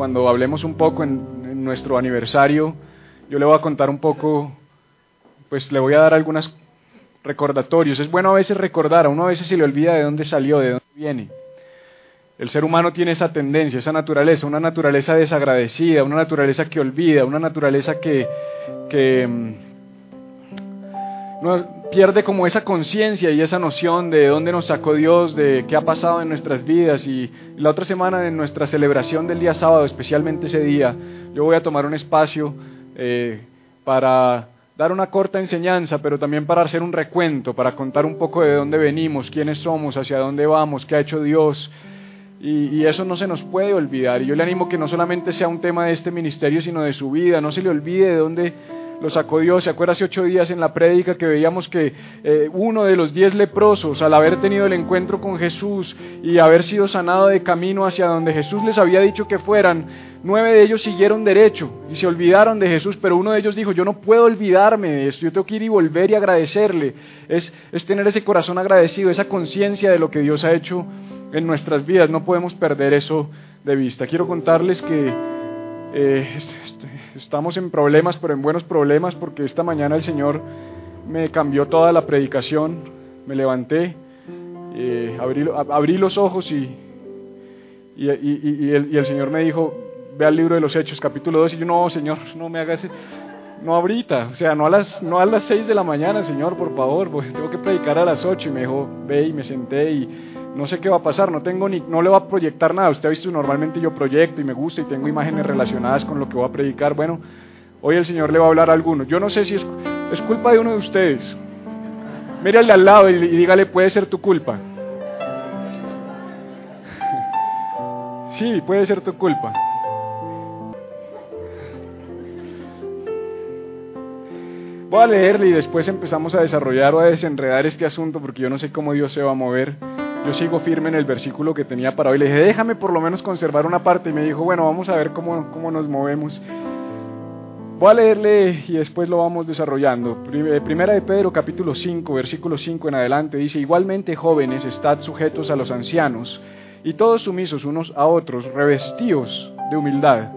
cuando hablemos un poco en, nuestro aniversario, yo le voy a contar un poco, pues le voy a dar algunos recordatorios. Es bueno a veces recordar, a uno a veces se le olvida de dónde salió, de dónde viene. El ser humano tiene esa tendencia, esa naturaleza, una naturaleza desagradecida, una naturaleza que olvida, una naturaleza que, que mm, no, pierde como esa conciencia y esa noción de dónde nos sacó Dios, de qué ha pasado en nuestras vidas. Y la otra semana en nuestra celebración del día sábado, especialmente ese día, yo voy a tomar un espacio eh, para dar una corta enseñanza, pero también para hacer un recuento, para contar un poco de dónde venimos, quiénes somos, hacia dónde vamos, qué ha hecho Dios. Y, y, eso no se nos puede olvidar. Y yo le animo que no solamente sea un tema de este ministerio, sino de su vida. No se le olvide de dónde lo sacó Dios. ¿Se acuerda hace ocho días en la prédica que veíamos que eh, uno de los diez leprosos, al haber tenido el encuentro con Jesús y haber sido sanado de camino hacia donde Jesús les había dicho que fueran, nueve de ellos siguieron derecho y se olvidaron de Jesús, pero uno de ellos dijo, yo no puedo olvidarme de esto, yo tengo que ir y volver y agradecerle. Es, es tener ese corazón agradecido, esa conciencia de lo que Dios ha hecho en nuestras vidas. No podemos perder eso de vista. Quiero contarles que eh, estamos en problemas, pero en buenos problemas, porque esta mañana el Señor me cambió toda la predicación. Me levanté, eh, abrí, los ojos y, y el Señor me dijo, ve al libro de los Hechos, capítulo 2, y yo, no, Señor, no me hagas... No ahorita, o sea, no a las no a las 6 de la mañana, Señor, por favor, porque tengo que predicar a las 8 y me dijo, ve y me senté y no sé qué va a pasar, no tengo ni, no le va a proyectar nada. Usted ha visto normalmente yo proyecto y me gusta y tengo imágenes relacionadas con lo que voy a predicar. Bueno, hoy el Señor le va a hablar a alguno. Yo no sé si es, es culpa de uno de ustedes. Mírale al lado y, y dígale, puede ser tu culpa. Sí, puede ser tu culpa. Voy a leerle y después empezamos a desarrollar o a desenredar este asunto porque yo no sé cómo Dios se va a mover. Yo sigo firme en el versículo que tenía para hoy. Le dije, déjame por lo menos conservar una parte. Y me dijo, bueno, vamos a ver cómo, cómo nos movemos. Voy a leerle y después lo vamos desarrollando. Primera de Pedro capítulo 5, versículo 5 en adelante dice, igualmente jóvenes, estad sujetos a los ancianos y todos sumisos unos a otros, revestidos de humildad,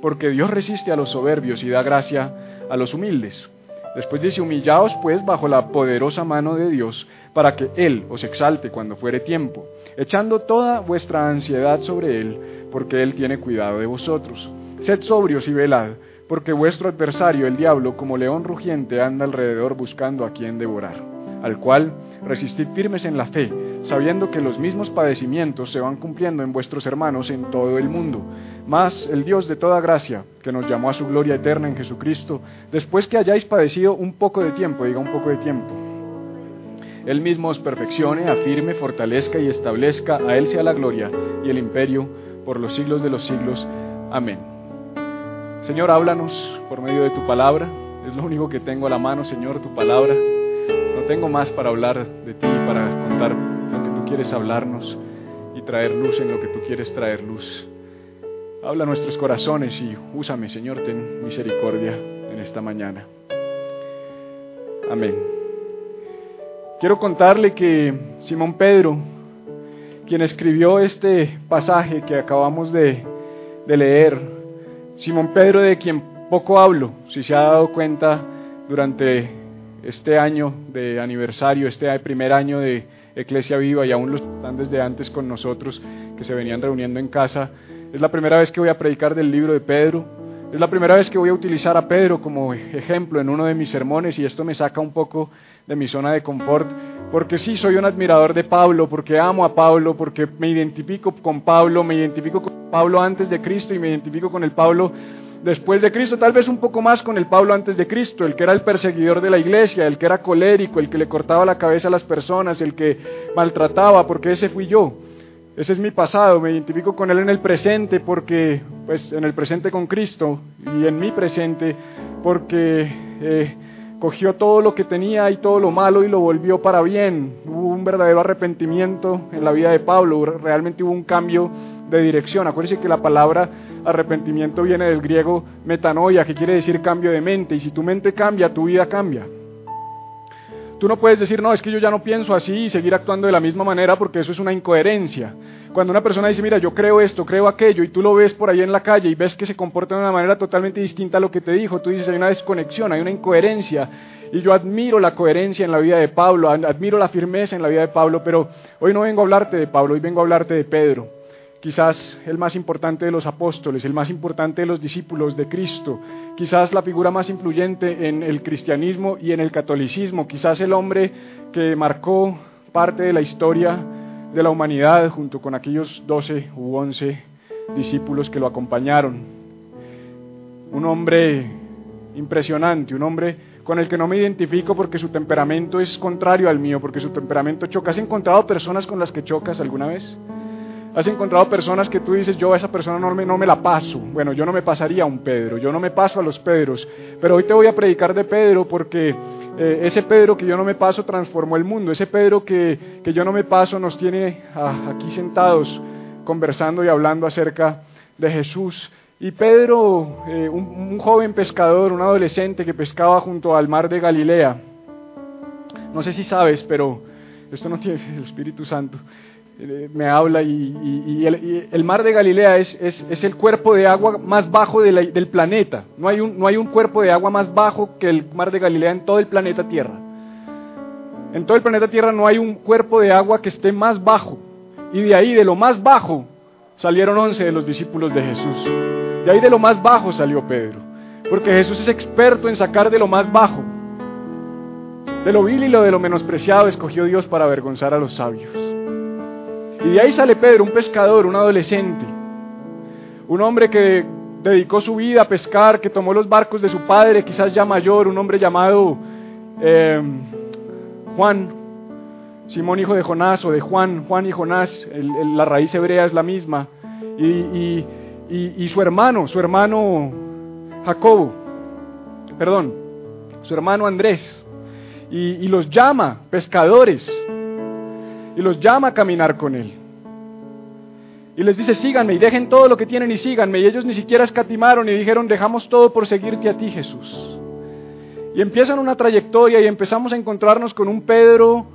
porque Dios resiste a los soberbios y da gracia a los humildes. Después dice, humillaos pues bajo la poderosa mano de Dios, para que Él os exalte cuando fuere tiempo, echando toda vuestra ansiedad sobre Él, porque Él tiene cuidado de vosotros. Sed sobrios y velad, porque vuestro adversario, el diablo, como león rugiente, anda alrededor buscando a quien devorar, al cual resistid firmes en la fe, sabiendo que los mismos padecimientos se van cumpliendo en vuestros hermanos en todo el mundo. Mas el Dios de toda gracia, que nos llamó a su gloria eterna en Jesucristo, después que hayáis padecido un poco de tiempo, diga un poco de tiempo, Él mismo os perfeccione, afirme, fortalezca y establezca, a Él sea la gloria y el imperio por los siglos de los siglos. Amén. Señor, háblanos por medio de tu palabra. Es lo único que tengo a la mano, Señor, tu palabra. No tengo más para hablar de ti, para contar lo que tú quieres hablarnos y traer luz en lo que tú quieres traer luz. Habla nuestros corazones y úsame, Señor, ten misericordia en esta mañana. Amén. Quiero contarle que Simón Pedro, quien escribió este pasaje que acabamos de, de, leer, Simón Pedro de quien poco hablo, si se ha dado cuenta durante este año de aniversario, este primer año de Iglesia Viva y aún los están desde antes con nosotros, que se venían reuniendo en casa, es la primera vez que voy a predicar del libro de Pedro. Es la primera vez que voy a utilizar a Pedro como ejemplo en uno de mis sermones y esto me saca un poco de mi zona de confort, porque sí soy un admirador de Pablo, porque amo a Pablo, porque me identifico con Pablo, me identifico con Pablo antes de Cristo y me identifico con el Pablo después de Cristo, tal vez un poco más con el Pablo antes de Cristo, el que era el perseguidor de la iglesia, el que era colérico, el que le cortaba la cabeza a las personas, el que maltrataba, porque ese fui yo. Ese es mi pasado, me identifico con Él en el presente porque, pues, en el presente con Cristo y en mi presente porque eh, cogió todo lo que tenía y todo lo malo y lo volvió para bien. Hubo un verdadero arrepentimiento en la vida de Pablo, realmente hubo un cambio de dirección. Acuérdense que la palabra arrepentimiento viene del griego metanoia, que quiere decir cambio de mente, y si tu mente cambia, tu vida cambia. Tú no puedes decir, no, es que yo ya no pienso así y seguir actuando de la misma manera porque eso es una incoherencia. Cuando una persona dice, mira, yo creo esto, creo aquello, y tú lo ves por ahí en la calle y ves que se comporta de una manera totalmente distinta a lo que te dijo, tú dices, hay una desconexión, hay una incoherencia. Y yo admiro la coherencia en la vida de Pablo, admiro la firmeza en la vida de Pablo, pero hoy no vengo a hablarte de Pablo, hoy vengo a hablarte de Pedro. Quizás el más importante de los apóstoles, el más importante de los discípulos de Cristo, quizás la figura más influyente en el cristianismo y en el catolicismo, quizás el hombre que marcó parte de la historia de la humanidad junto con aquellos doce u once discípulos que lo acompañaron. Un hombre impresionante, un hombre con el que no me identifico porque su temperamento es contrario al mío, porque su temperamento choca. ¿Has encontrado personas con las que chocas alguna vez? ¿Has encontrado personas que tú dices, yo a esa persona no me, no me la paso? Bueno, yo no me pasaría a un Pedro, yo no me paso a los Pedros, pero hoy te voy a predicar de Pedro porque eh, ese Pedro que yo no me paso transformó el mundo, ese Pedro que, que yo no me paso nos tiene aquí sentados conversando y hablando acerca de Jesús. Y Pedro, eh, un, un, joven pescador, un adolescente que pescaba junto al mar de Galilea, no sé si sabes, pero esto no tiene el Espíritu Santo, me habla y, el, mar de Galilea es, es, el cuerpo de agua más bajo del planeta. No hay, un, no hay un cuerpo de agua más bajo que el mar de Galilea en todo el planeta Tierra. En todo el planeta Tierra no hay un cuerpo de agua que esté más bajo. Y de ahí, de lo más bajo, salieron once de los discípulos de Jesús. De ahí de lo más bajo salió Pedro. Porque Jesús es experto en sacar de lo más bajo. De lo vil y lo de lo menospreciado escogió Dios para avergonzar a los sabios. Y de ahí sale Pedro, un pescador, un adolescente, un hombre que dedicó su vida a pescar, que tomó los barcos de su padre, quizás ya mayor, un hombre llamado eh, Juan, Simón hijo de Jonás o de Juan, Juan y Jonás, la raíz hebrea es la misma, y, y su hermano, su hermano Jacobo, perdón, su hermano Andrés, y los llama pescadores y los llama a caminar con Él. Y les dice, síganme y dejen todo lo que tienen y síganme. Y ellos ni siquiera escatimaron y dijeron, dejamos todo por seguirte a ti, Jesús. Y empiezan una trayectoria y empezamos a encontrarnos con un Pedro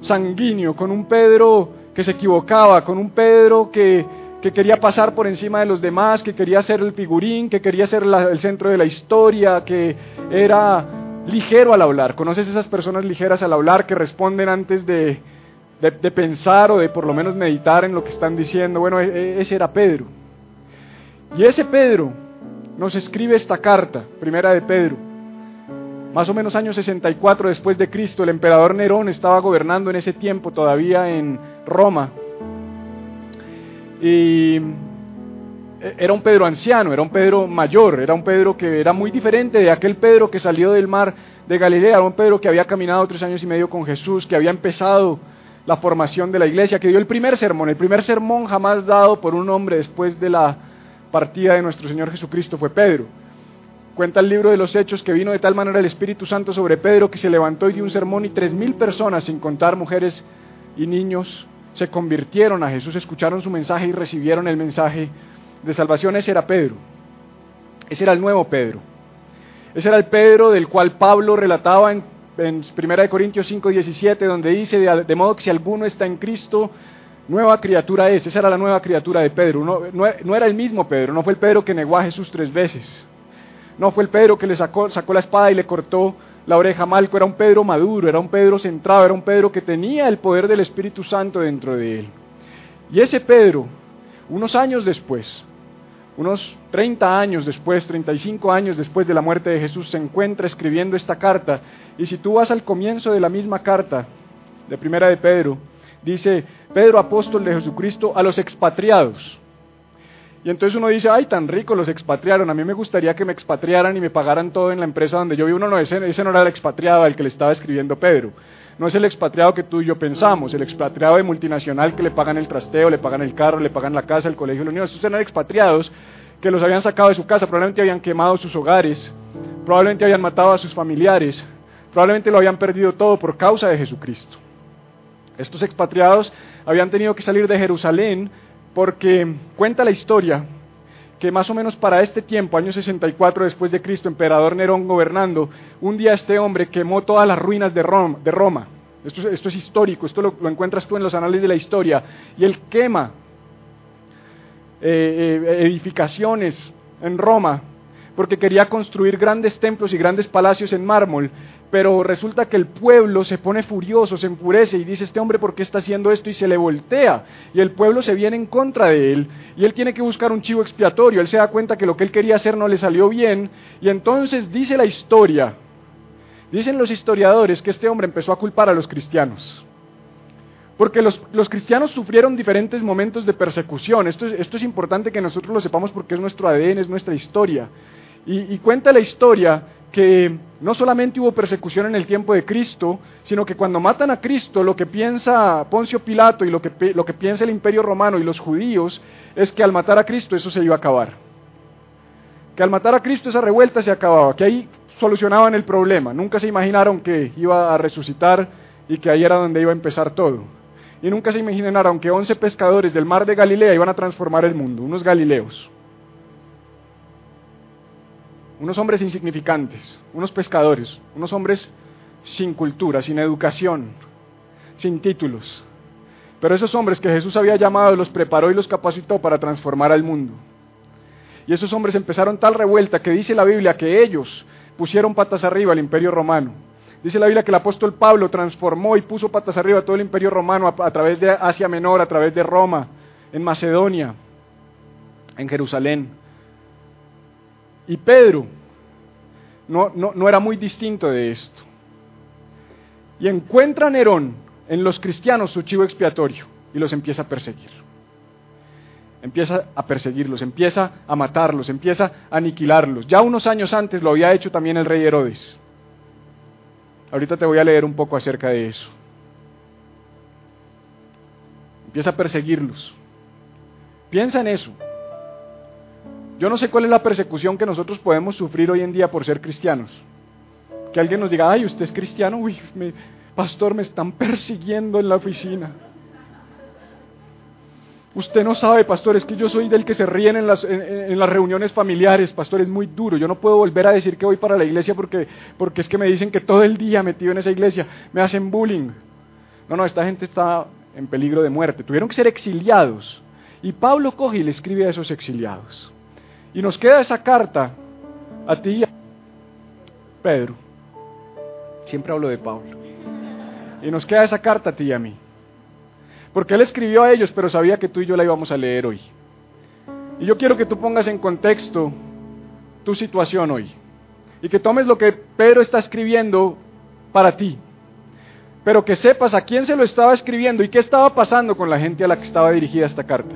sanguíneo, con un Pedro que se equivocaba, con un Pedro que, que quería pasar por encima de los demás, que quería ser el figurín, que quería ser el centro de la historia, que era ligero al hablar. ¿Conoces esas personas ligeras al hablar que responden antes de, de, pensar o de por lo menos meditar en lo que están diciendo. Bueno, e, e, ese era Pedro. Y ese Pedro nos escribe esta carta, primera de Pedro. Más o menos año 64 después de Cristo, el emperador Nerón estaba gobernando en ese tiempo todavía en Roma. Y e, era un Pedro anciano, era un Pedro mayor, era un Pedro que era muy diferente de aquel Pedro que salió del mar de Galilea, era un Pedro que había caminado tres años y medio con Jesús, que había empezado la formación de la iglesia, que dio el primer sermón. El primer sermón jamás dado por un hombre después de la partida de nuestro Señor Jesucristo fue Pedro. Cuenta el libro de los Hechos que vino de tal manera el Espíritu Santo sobre Pedro que se levantó y dio un sermón y tres mil personas, sin contar mujeres y niños, se convirtieron a Jesús, escucharon su mensaje y recibieron el mensaje de salvación. Ese era Pedro. Ese era el nuevo Pedro. Ese era el Pedro del cual Pablo relataba en en 1 Corintios 5, 17, donde dice, de, modo que si alguno está en Cristo, nueva criatura es. Esa era la nueva criatura de Pedro. No, no, era el mismo Pedro, no fue el Pedro que negó a Jesús tres veces. No fue el Pedro que le sacó, sacó la espada y le cortó la oreja Malco. Era un Pedro maduro, era un Pedro centrado, era un Pedro que tenía el poder del Espíritu Santo dentro de él. Y ese Pedro, unos años después, unos 30 años después, 35 años después de la muerte de Jesús, se encuentra escribiendo esta carta. Y si tú vas al comienzo de la misma carta, de primera de Pedro, dice, Pedro apóstol de Jesucristo a los expatriados. Y entonces uno dice, ay, tan rico, los expatriaron. A mí me gustaría que me expatriaran y me pagaran todo en la empresa donde yo vivo. No, no, ese, ese no era el expatriado al que le estaba escribiendo Pedro. No es el expatriado que tú y yo pensamos, el expatriado de multinacional que le pagan el trasteo, le pagan el carro, le pagan la casa, el colegio, la unión. Estos eran expatriados que los habían sacado de su casa, probablemente habían quemado sus hogares, probablemente habían matado a sus familiares, probablemente lo habían perdido todo por causa de Jesucristo. Estos expatriados habían tenido que salir de Jerusalén porque cuenta la historia que más o menos para este tiempo, año 64 después de Cristo, emperador Nerón gobernando, un día este hombre quemó todas las ruinas de Roma. Esto, es histórico, esto lo, encuentras tú en los anales de la historia. Y él quema eh, edificaciones en Roma, porque quería construir grandes templos y grandes palacios en mármol, pero resulta que el pueblo se pone furioso, se enfurece y dice, este hombre, ¿por qué está haciendo esto? Y se le voltea. Y el pueblo se viene en contra de él. Y él tiene que buscar un chivo expiatorio. Él se da cuenta que lo que él quería hacer no le salió bien. Y entonces dice la historia, dicen los historiadores, que este hombre empezó a culpar a los cristianos. Porque los, cristianos sufrieron diferentes momentos de persecución. Esto es, esto es, importante que nosotros lo sepamos porque es nuestro ADN, es nuestra historia. y cuenta la historia que no solamente hubo persecución en el tiempo de Cristo, sino que cuando matan a Cristo, lo que piensa Poncio Pilato y lo que, lo que piensa el imperio romano y los judíos es que al matar a Cristo eso se iba a acabar. Que al matar a Cristo esa revuelta se acababa, que ahí solucionaban el problema. Nunca se imaginaron que iba a resucitar y que ahí era donde iba a empezar todo. Y nunca se imaginaron que once pescadores del mar de Galilea iban a transformar el mundo, unos galileos unos hombres insignificantes, unos pescadores, unos hombres sin cultura, sin educación, sin títulos. Pero esos hombres que Jesús había llamado, los preparó y los capacitó para transformar al mundo. Y esos hombres empezaron tal revuelta que dice la Biblia que ellos pusieron patas arriba al imperio romano. Dice la Biblia que el apóstol Pablo transformó y puso patas arriba todo el imperio romano a, a través de Asia Menor, a través de Roma, en Macedonia, en Jerusalén. Y Pedro no, no, era muy distinto de esto. Y encuentra a Nerón en los cristianos su chivo expiatorio y los empieza a perseguir. Empieza a perseguirlos, empieza a matarlos, empieza a aniquilarlos. Ya unos años antes lo había hecho también el rey Herodes. Ahorita te voy a leer un poco acerca de eso. Empieza a perseguirlos. Piensa en eso. Yo no sé cuál es la persecución que nosotros podemos sufrir hoy en día por ser cristianos. Que alguien nos diga, ay, usted es cristiano, uy, pastor, me están persiguiendo en la oficina. Usted no sabe, pastor, es que yo soy del que se ríen en las, en, las, reuniones familiares, pastor, es muy duro. Yo no puedo volver a decir que voy para la iglesia porque, porque es que me dicen que todo el día metido en esa iglesia me hacen bullying. No, no, esta gente está en peligro de muerte. Tuvieron que ser exiliados. Y Pablo coge y le escribe a esos exiliados. Y nos queda esa carta a ti y a Pedro. Siempre hablo de Pablo. Y nos queda esa carta a ti y a mí. Porque él escribió a ellos, pero sabía que tú y yo la íbamos a leer hoy. Y yo quiero que tú pongas en contexto tu situación hoy. Y que tomes lo que Pedro está escribiendo para ti. Pero que sepas a quién se lo estaba escribiendo y qué estaba pasando con la gente a la que estaba dirigida esta carta.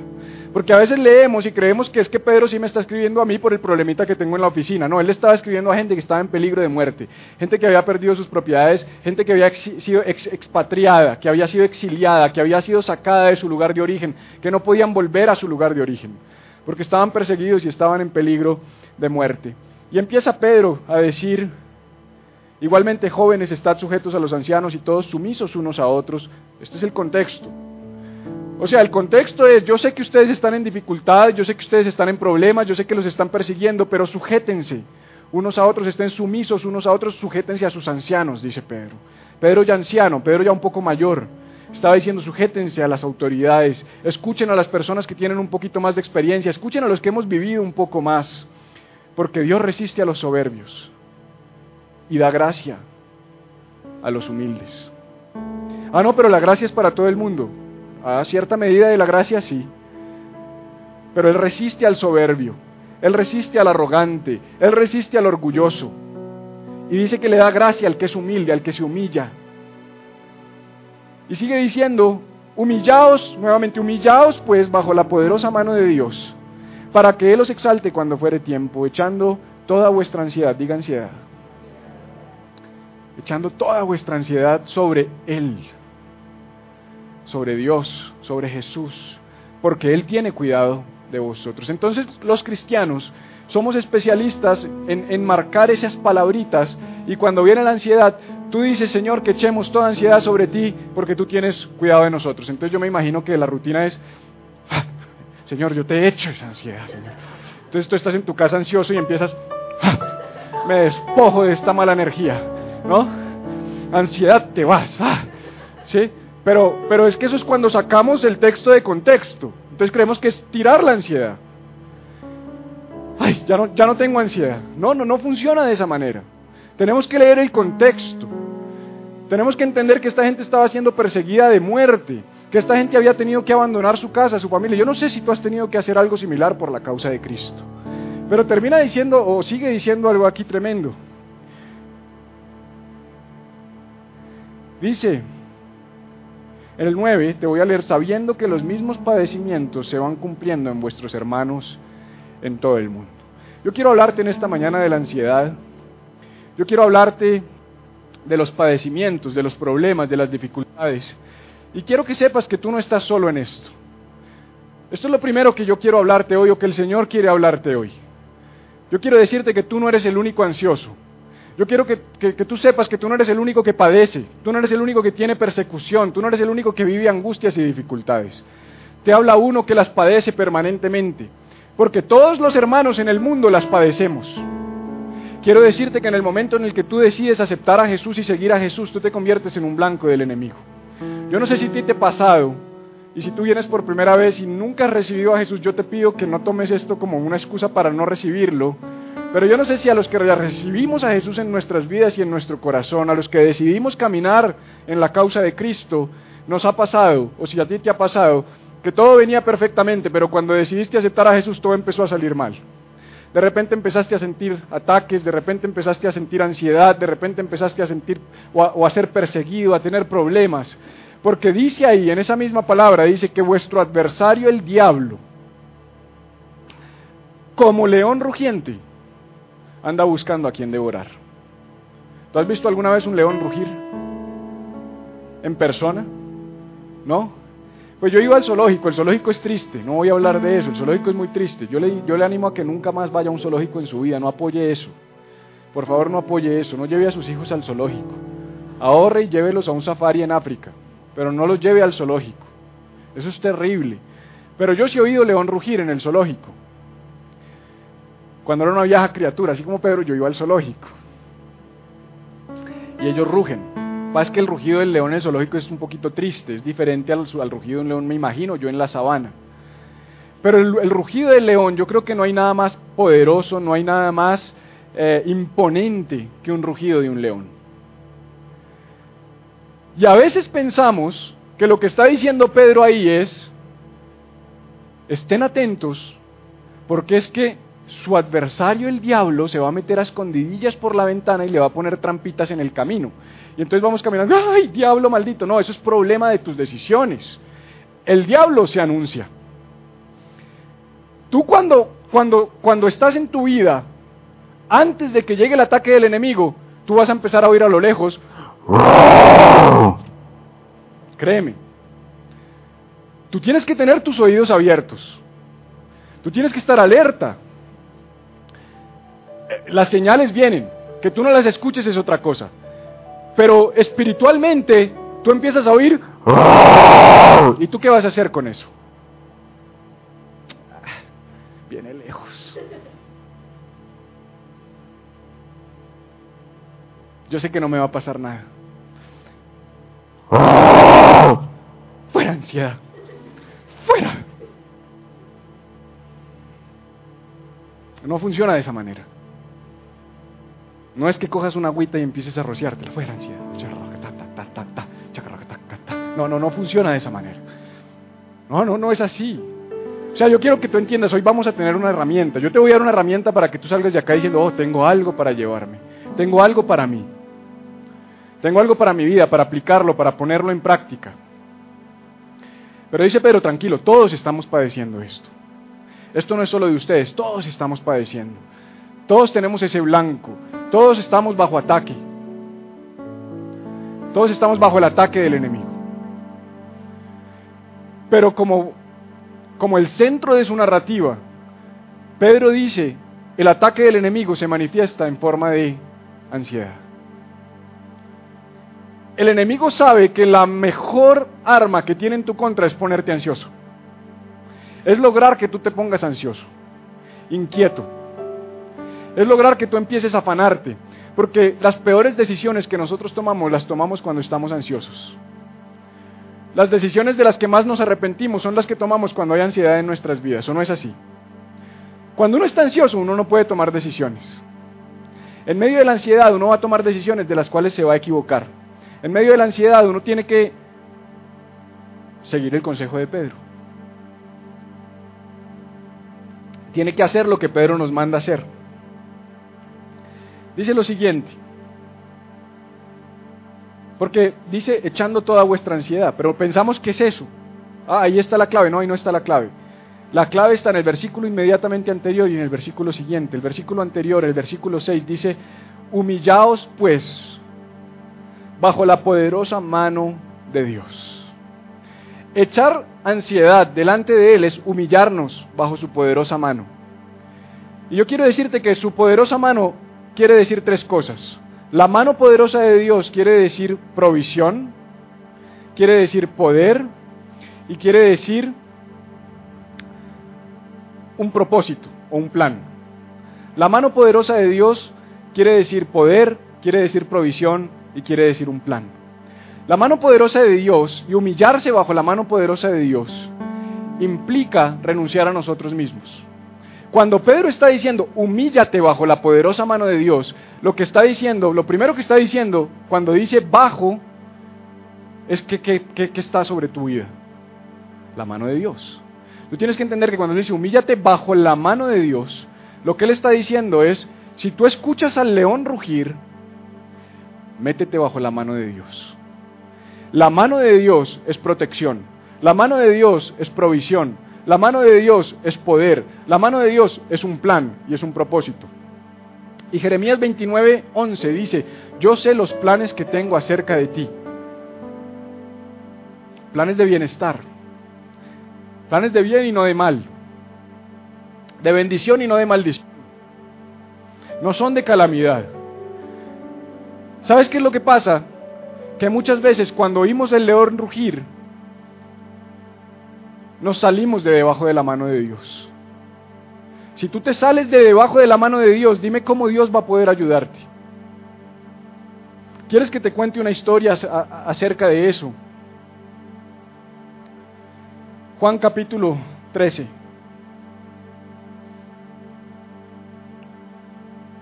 Porque a veces leemos y creemos que es que Pedro sí me está escribiendo a mí por el problemita que tengo en la oficina. No, él estaba escribiendo a gente que estaba en peligro de muerte, gente que había perdido sus propiedades, gente que había sido expatriada, que había sido exiliada, que había sido sacada de su lugar de origen, que no podían volver a su lugar de origen, porque estaban perseguidos y estaban en peligro de muerte. Y empieza Pedro a decir, igualmente jóvenes, estad sujetos a los ancianos y todos sumisos unos a otros. Este es el contexto. O sea, el contexto es, yo sé que ustedes están en dificultad, yo sé que ustedes están en problemas, yo sé que los están persiguiendo, pero sujétense unos a otros, estén sumisos unos a otros, sujétense a sus ancianos, dice Pedro. Pedro ya anciano, Pedro ya un poco mayor, estaba diciendo, sujétense a las autoridades, escuchen a las personas que tienen un poquito más de experiencia, escuchen a los que hemos vivido un poco más, porque Dios resiste a los soberbios y da gracia a los humildes. Ah, no, pero la gracia es para todo el mundo. A cierta medida de la gracia sí. Pero Él resiste al soberbio, Él resiste al arrogante, Él resiste al orgulloso. Y dice que le da gracia al que es humilde, al que se humilla. Y sigue diciendo, humillaos, nuevamente humillaos pues bajo la poderosa mano de Dios, para que Él os exalte cuando fuere tiempo, echando toda vuestra ansiedad, diga ansiedad, echando toda vuestra ansiedad sobre Él sobre Dios, sobre Jesús, porque Él tiene cuidado de vosotros. Entonces los cristianos somos especialistas en, marcar esas palabritas y cuando viene la ansiedad, tú dices, Señor, que echemos toda ansiedad sobre ti porque tú tienes cuidado de nosotros. Entonces yo me imagino que la rutina es, ah, Señor, yo te echo esa ansiedad, Señor. Entonces tú estás en tu casa ansioso y empiezas, ah, me despojo de esta mala energía, ¿no? Ansiedad, te vas, ah, ¿sí? Pero, pero es que eso es cuando sacamos el texto de contexto. Entonces creemos que es tirar la ansiedad. Ay, ya no, ya no tengo ansiedad. No, no, no funciona de esa manera. Tenemos que leer el contexto. Tenemos que entender que esta gente estaba siendo perseguida de muerte, que esta gente había tenido que abandonar su casa, su familia. Yo no sé si tú has tenido que hacer algo similar por la causa de Cristo. Pero termina diciendo, o sigue diciendo algo aquí tremendo. Dice, en el 9 te voy a leer, sabiendo que los mismos padecimientos se van cumpliendo en vuestros hermanos en todo el mundo. Yo quiero hablarte en esta mañana de la ansiedad. Yo quiero hablarte de los padecimientos, de los problemas, de las dificultades. Y quiero que sepas que tú no estás solo en esto. Esto es lo primero que yo quiero hablarte hoy o que el Señor quiere hablarte hoy. Yo quiero decirte que tú no eres el único ansioso. Yo quiero que, tú sepas que tú no eres el único que padece, tú no eres el único que tiene persecución, tú no eres el único que vive angustias y dificultades. Te habla uno que las padece permanentemente, porque todos los hermanos en el mundo las padecemos. Quiero decirte que en el momento en el que tú decides aceptar a Jesús y seguir a Jesús, tú te conviertes en un blanco del enemigo. Yo no sé si a ti te ha pasado, y si tú vienes por primera vez y nunca has recibido a Jesús, yo te pido que no tomes esto como una excusa para no recibirlo, pero yo no sé si a los que recibimos a Jesús en nuestras vidas y en nuestro corazón, a los que decidimos caminar en la causa de Cristo, nos ha pasado, o si a ti te ha pasado, que todo venía perfectamente, pero cuando decidiste aceptar a Jesús todo empezó a salir mal. De repente empezaste a sentir ataques, de repente empezaste a sentir ansiedad, de repente empezaste a sentir o a, ser perseguido, a tener problemas. Porque dice ahí, en esa misma palabra, dice que vuestro adversario el diablo, como león rugiente, anda buscando a quien devorar. ¿Tú has visto alguna vez un león rugir? ¿En persona? ¿No? Pues yo iba al zoológico, el zoológico es triste, no voy a hablar de eso, el zoológico es muy triste. Yo le, yo le animo a que nunca más vaya a un zoológico en su vida, no apoye eso. Por favor, no apoye eso, no lleve a sus hijos al zoológico. Ahorre y llévelos a un safari en África, pero no los lleve al zoológico. Eso es terrible. Pero yo sí he oído león rugir en el zoológico cuando era una vieja criatura, así como Pedro, yo iba al zoológico. Y ellos rugen. Pasa que el rugido del león en el zoológico es un poquito triste, es diferente al, rugido de un león, me imagino, yo en la sabana. Pero el, rugido del león, yo creo que no hay nada más poderoso, no hay nada más eh, imponente que un rugido de un león. Y a veces pensamos que lo que está diciendo Pedro ahí es, estén atentos, porque es que su adversario, el diablo, se va a meter a escondidillas por la ventana y le va a poner trampitas en el camino. Y entonces vamos caminando, ¡ay, diablo maldito! No, eso es problema de tus decisiones. El diablo se anuncia. Tú cuando, cuando, cuando estás en tu vida, antes de que llegue el ataque del enemigo, tú vas a empezar a oír a lo lejos. Créeme. Tú tienes que tener tus oídos abiertos. Tú tienes que estar alerta las señales vienen, que tú no las escuches es otra cosa. Pero espiritualmente tú empiezas a oír ¿y tú qué vas a hacer con eso? Viene lejos. Yo sé que no me va a pasar nada. Fuera ansiedad. Fuera. No funciona de esa manera. No es que cojas una agüita y empieces a rociártela. Fuera ansiedad. No, no, no funciona de esa manera. No, no, no es así. O sea, yo quiero que tú entiendas, hoy vamos a tener una herramienta. Yo te voy a dar una herramienta para que tú salgas de acá diciendo, oh, tengo algo para llevarme. Tengo algo para mí. Tengo algo para mi vida, para aplicarlo, para ponerlo en práctica. Pero dice Pedro, tranquilo, todos estamos padeciendo esto. Esto no es solo de ustedes, todos estamos padeciendo. Todos tenemos ese blanco, todos estamos bajo ataque. Todos estamos bajo el ataque del enemigo. Pero como, como el centro de su narrativa, Pedro dice, el ataque del enemigo se manifiesta en forma de ansiedad. El enemigo sabe que la mejor arma que tiene en tu contra es ponerte ansioso. Es lograr que tú te pongas ansioso, inquieto, es lograr que tú empieces a afanarte, porque las peores decisiones que nosotros tomamos las tomamos cuando estamos ansiosos. las decisiones de las que más nos arrepentimos son las que tomamos cuando hay ansiedad en nuestras vidas, ¿o no es así? Cuando uno está ansioso, uno no puede tomar decisiones. En medio de la ansiedad, uno va a tomar decisiones de las cuales se va a equivocar. En medio de la ansiedad, uno tiene que seguir el consejo de Pedro. Tiene que hacer lo que Pedro nos manda hacer. Dice lo siguiente, porque dice echando toda vuestra ansiedad, pero pensamos que es eso. Ah, ahí está la clave, no, ahí no está la clave. La clave está en el versículo inmediatamente anterior y en el versículo siguiente. El versículo anterior, el versículo 6, dice, humillaos pues bajo la poderosa mano de Dios. Echar ansiedad delante de Él es humillarnos bajo su poderosa mano. Y yo quiero decirte que su poderosa mano quiere decir tres cosas. La mano poderosa de Dios quiere decir provisión, quiere decir poder y quiere decir un propósito o un plan. La mano poderosa de Dios quiere decir poder, quiere decir provisión y quiere decir un plan. La mano poderosa de Dios y humillarse bajo la mano poderosa de Dios implica renunciar a nosotros mismos. Cuando Pedro está diciendo, humíllate bajo la poderosa mano de Dios, lo que está diciendo, lo primero que está diciendo cuando dice bajo, es que, que, está sobre tu vida. La mano de Dios. Tú tienes que entender que cuando dice humíllate bajo la mano de Dios, lo que él está diciendo es, si tú escuchas al león rugir, métete bajo la mano de Dios. La mano de Dios es protección. La mano de Dios es provisión. La mano de Dios es poder, la mano de Dios es un plan y es un propósito. Y Jeremías 29, 11 dice, yo sé los planes que tengo acerca de ti. Planes de bienestar, planes de bien y no de mal, de bendición y no de maldición. No son de calamidad. ¿Sabes qué es lo que pasa? Que muchas veces cuando oímos el león rugir, nos salimos de debajo de la mano de Dios. Si tú te sales de debajo de la mano de Dios, dime cómo Dios va a poder ayudarte. ¿Quieres que te cuente una historia acerca de eso? Juan capítulo 13.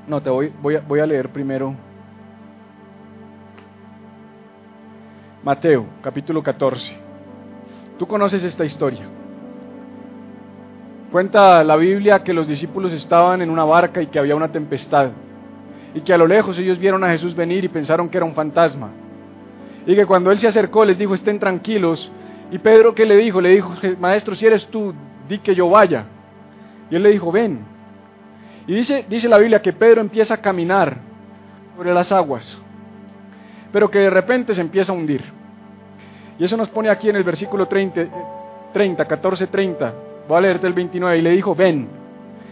No, te voy, voy, voy a leer primero Mateo capítulo 14. Tú conoces esta historia. Cuenta la Biblia que los discípulos estaban en una barca y que había una tempestad. Y que a lo lejos ellos vieron a Jesús venir y pensaron que era un fantasma. Y que cuando él se acercó les dijo, estén tranquilos. Y Pedro, ¿qué le dijo? Le dijo, maestro, si eres tú, di que yo vaya. Y él le dijo, ven. Y dice, dice la Biblia que Pedro empieza a caminar sobre las aguas, pero que de repente se empieza a hundir. Y eso nos pone aquí en el versículo 30, 30 14, 30. Voy a leerte el 29. Y le dijo, ven.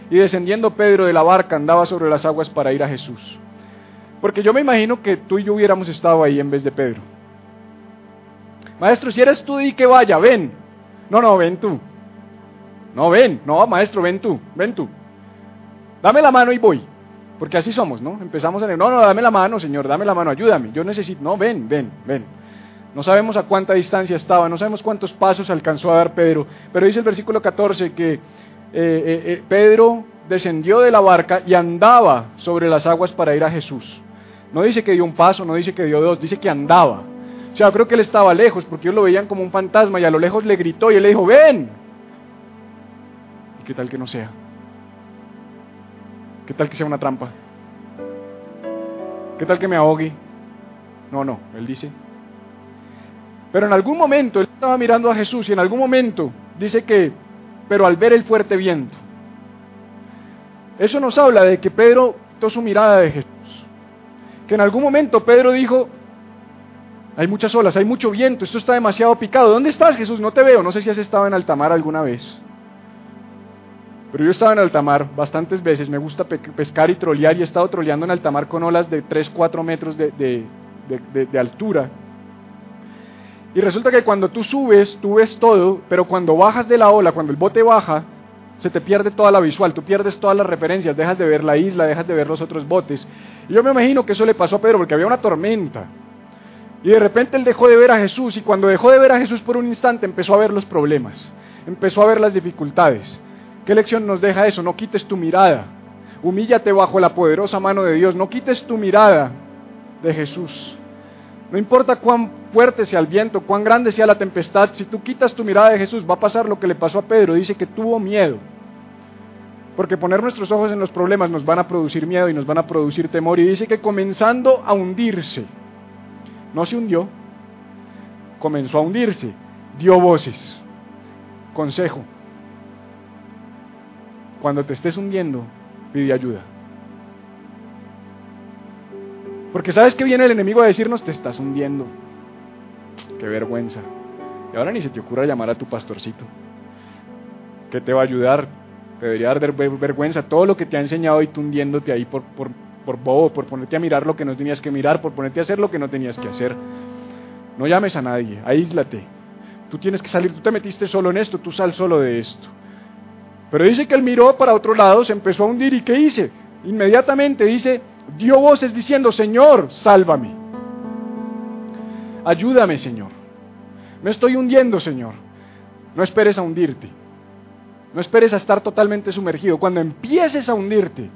Y descendiendo Pedro de la barca andaba sobre las aguas para ir a Jesús. Porque yo me imagino que tú y yo hubiéramos estado ahí en vez de Pedro. Maestro, si eres tú, di que vaya, ven. No, no, ven tú. No, ven. No, maestro, ven tú, ven tú. Dame la mano y voy. Porque así somos, ¿no? Empezamos a decir, no, no, dame la mano, Señor, dame la mano, ayúdame. Yo necesito, no, ven, ven, ven. No sabemos a cuánta distancia estaba, no sabemos cuántos pasos alcanzó a dar Pedro, pero dice el versículo 14 que eh, eh, eh, Pedro descendió de la barca y andaba sobre las aguas para ir a Jesús. No dice que dio un paso, no dice que dio dos, dice que andaba. O sea, creo que él estaba lejos porque ellos lo veían como un fantasma y a lo lejos le gritó y él le dijo, ven. ¿Y qué tal que no sea? ¿Qué tal que sea una trampa? ¿Qué tal que me ahogue? No, no, él dice, pero en algún momento él estaba mirando a Jesús y en algún momento dice que, pero al ver el fuerte viento. Eso nos habla de que Pedro quitó su mirada de Jesús. Que en algún momento Pedro dijo, hay muchas olas, hay mucho viento, esto está demasiado picado. ¿Dónde estás Jesús? No te veo. No sé si has estado en alta mar alguna vez. Pero yo estaba en alta mar bastantes veces, me gusta pescar y trolear y he estado troleando en alta mar con olas de 3, 4 metros de, de altura. Y resulta que cuando tú subes, tú ves todo, pero cuando bajas de la ola, cuando el bote baja, se te pierde toda la visual, tú pierdes todas las referencias, dejas de ver la isla, dejas de ver los otros botes. Y yo me imagino que eso le pasó a Pedro porque había una tormenta. Y de repente él dejó de ver a Jesús y cuando dejó de ver a Jesús por un instante empezó a ver los problemas, empezó a ver las dificultades. ¿Qué lección nos deja eso? No quites tu mirada, humíllate bajo la poderosa mano de Dios, no quites tu mirada de Jesús. No importa cuán fuerte sea el viento, cuán grande sea la tempestad, si tú quitas tu mirada de Jesús va a pasar lo que le pasó a Pedro, dice que tuvo miedo. Porque poner nuestros ojos en los problemas nos van a producir miedo y nos van a producir temor. Y dice que comenzando a hundirse, no se hundió, comenzó a hundirse, dio voces. Consejo, cuando te estés hundiendo, pide ayuda. Porque sabes que viene el enemigo a decirnos, te estás hundiendo. Qué vergüenza. Y ahora ni se te ocurra llamar a tu pastorcito, que te va a ayudar. Te debería dar vergüenza todo lo que te ha enseñado y tú hundiéndote ahí por, por, por bobo, por ponerte a mirar lo que no tenías que mirar, por ponerte a hacer lo que no tenías que hacer. No llames a nadie, aíslate. Tú tienes que salir, tú te metiste solo en esto, tú sal solo de esto. Pero dice que él miró para otro lado, se empezó a hundir y ¿qué hice? Inmediatamente dice, dio voces diciendo, Señor, sálvame. Ayúdame, Señor. Me estoy hundiendo, Señor. No esperes a hundirte. No esperes a estar totalmente sumergido. Cuando empieces a hundirte,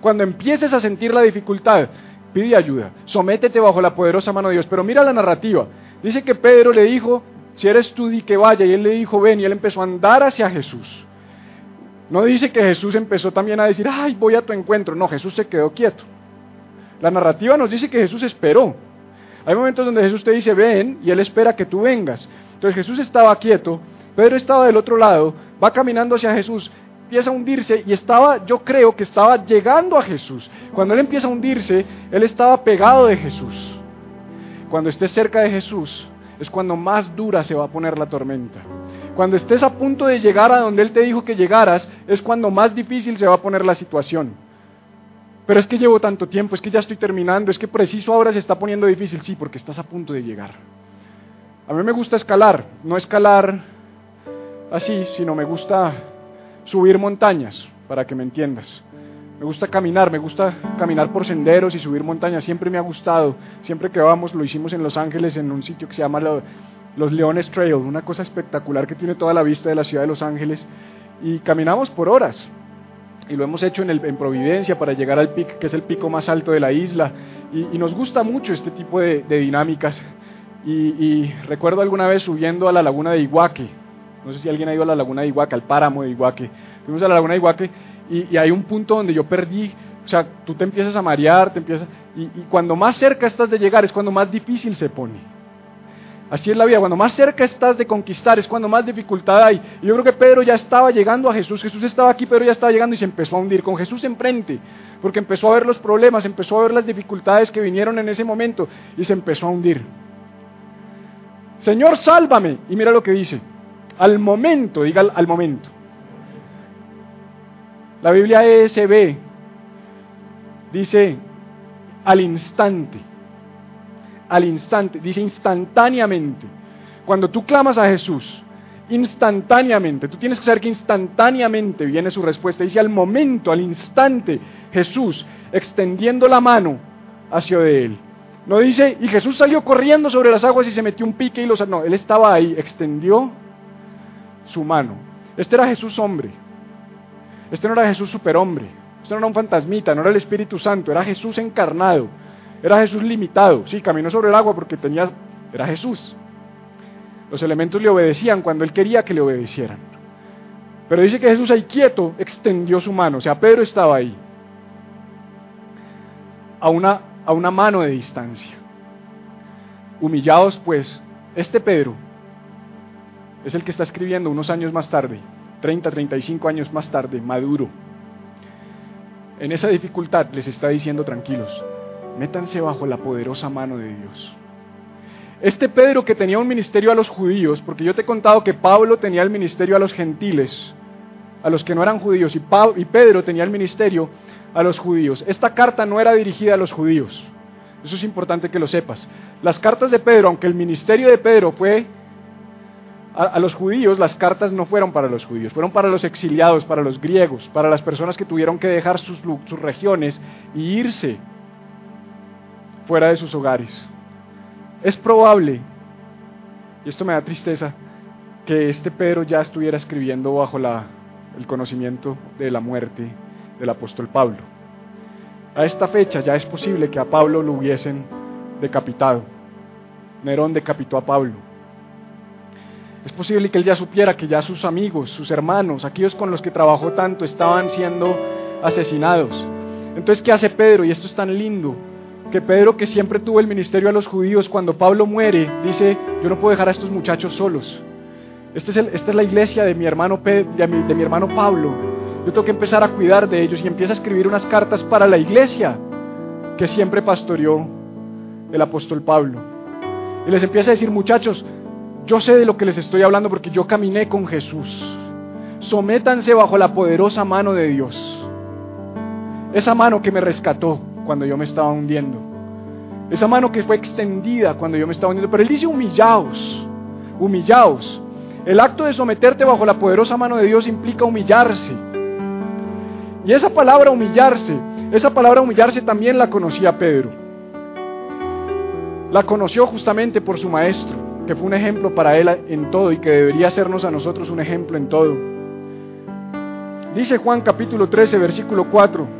cuando empieces a sentir la dificultad, pide ayuda. Sométete bajo la poderosa mano de Dios. Pero mira la narrativa. Dice que Pedro le dijo, si eres tú, di que vaya. Y él le dijo, ven. Y él empezó a andar hacia Jesús. No dice que Jesús empezó también a decir, ay, voy a tu encuentro. No, Jesús se quedó quieto. La narrativa nos dice que Jesús esperó. Hay momentos donde Jesús te dice, ven, y Él espera que tú vengas. Entonces Jesús estaba quieto, Pedro estaba del otro lado, va caminando hacia Jesús, empieza a hundirse y estaba, yo creo que estaba llegando a Jesús. Cuando Él empieza a hundirse, Él estaba pegado de Jesús. Cuando estés cerca de Jesús, es cuando más dura se va a poner la tormenta. Cuando estés a punto de llegar a donde Él te dijo que llegaras, es cuando más difícil se va a poner la situación. Pero es que llevo tanto tiempo, es que ya estoy terminando, es que preciso ahora se está poniendo difícil. Sí, porque estás a punto de llegar. A mí me gusta escalar, no escalar así, sino me gusta subir montañas, para que me entiendas. Me gusta caminar, me gusta caminar por senderos y subir montañas, siempre me ha gustado. Siempre que vamos, lo hicimos en Los Ángeles, en un sitio que se llama Los Leones Trail, una cosa espectacular que tiene toda la vista de la ciudad de Los Ángeles. Y caminamos por horas, y lo hemos hecho en, Providencia para llegar al pico, que es el pico más alto de la isla. Y, nos gusta mucho este tipo de, dinámicas. Y, recuerdo alguna vez subiendo a la laguna de Iguaque, no sé si alguien ha ido a la laguna de Iguaque, al páramo de Iguaque. Fuimos a la laguna de Iguaque y, hay un punto donde yo perdí, o sea, tú te empiezas a marear, te empiezas, y cuando más cerca estás de llegar es cuando más difícil se pone. Así es la vida. Cuando más cerca estás de conquistar es cuando más dificultad hay. Y yo creo que Pedro ya estaba llegando a Jesús. Jesús estaba aquí, Pedro ya estaba llegando y se empezó a hundir con Jesús enfrente. Porque empezó a ver los problemas, empezó a ver las dificultades que vinieron en ese momento y se empezó a hundir. Señor, sálvame. Y mira lo que dice. Al momento, diga al, momento. La Biblia ESB dice al instante al instante, dice instantáneamente. Cuando tú clamas a Jesús, instantáneamente, tú tienes que saber que instantáneamente viene su respuesta. Dice al momento, al instante, Jesús extendiendo la mano hacia de él. No dice, y Jesús salió corriendo sobre las aguas y se metió un pique y los... No, él estaba ahí, extendió su mano. Este era Jesús hombre. Este no era Jesús superhombre. Este no era un fantasmita, no era el Espíritu Santo, era Jesús encarnado. Era Jesús limitado, sí, caminó sobre el agua porque tenía, era Jesús. Los elementos le obedecían cuando él quería que le obedecieran. Pero dice que Jesús ahí quieto extendió su mano, o sea, Pedro estaba ahí, a una, a una mano de distancia. Humillados pues, este Pedro es el que está escribiendo unos años más tarde, 30, 35 años más tarde, maduro. En esa dificultad les está diciendo tranquilos, métanse bajo la poderosa mano de Dios. Este Pedro que tenía un ministerio a los judíos, porque yo te he contado que Pablo tenía el ministerio a los gentiles, a los que no eran judíos, y, Pedro tenía el ministerio a los judíos. Esta carta no era dirigida a los judíos. Eso es importante que lo sepas. Las cartas de Pedro, aunque el ministerio de Pedro fue a, los judíos, las cartas no fueron para los judíos, fueron para los exiliados, para los griegos, para las personas que tuvieron que dejar sus, sus regiones y irse fuera de sus hogares. es probable, y esto me da tristeza, que este Pedro ya estuviera escribiendo bajo la, el conocimiento de la muerte del apóstol Pablo. A esta fecha ya es posible que a Pablo lo hubiesen decapitado. Nerón decapitó a Pablo. Es posible que él ya supiera que ya sus amigos, sus hermanos, aquellos con los que trabajó tanto, estaban siendo asesinados. Entonces, ¿qué hace Pedro? Y esto es tan lindo, que Pedro, que siempre tuvo el ministerio a los judíos, cuando Pablo muere, dice, yo no puedo dejar a estos muchachos solos. Este es esta es la iglesia de mi, hermano de, de mi hermano Pablo. Yo tengo que empezar a cuidar de ellos y empieza a escribir unas cartas para la iglesia que siempre pastoreó el apóstol Pablo. Y les empieza a decir, muchachos, yo sé de lo que les estoy hablando porque yo caminé con Jesús. Sométanse bajo la poderosa mano de Dios. Esa mano que me rescató cuando yo me estaba hundiendo. Esa mano que fue extendida cuando yo me estaba hundiendo. Pero él dice humillaos, humillaos. El acto de someterte bajo la poderosa mano de Dios implica humillarse. Y esa palabra humillarse, esa palabra humillarse también la conocía Pedro. La conoció justamente por su maestro, que fue un ejemplo para él en todo y que debería hacernos a nosotros un ejemplo en todo. Dice Juan capítulo 13, versículo 4.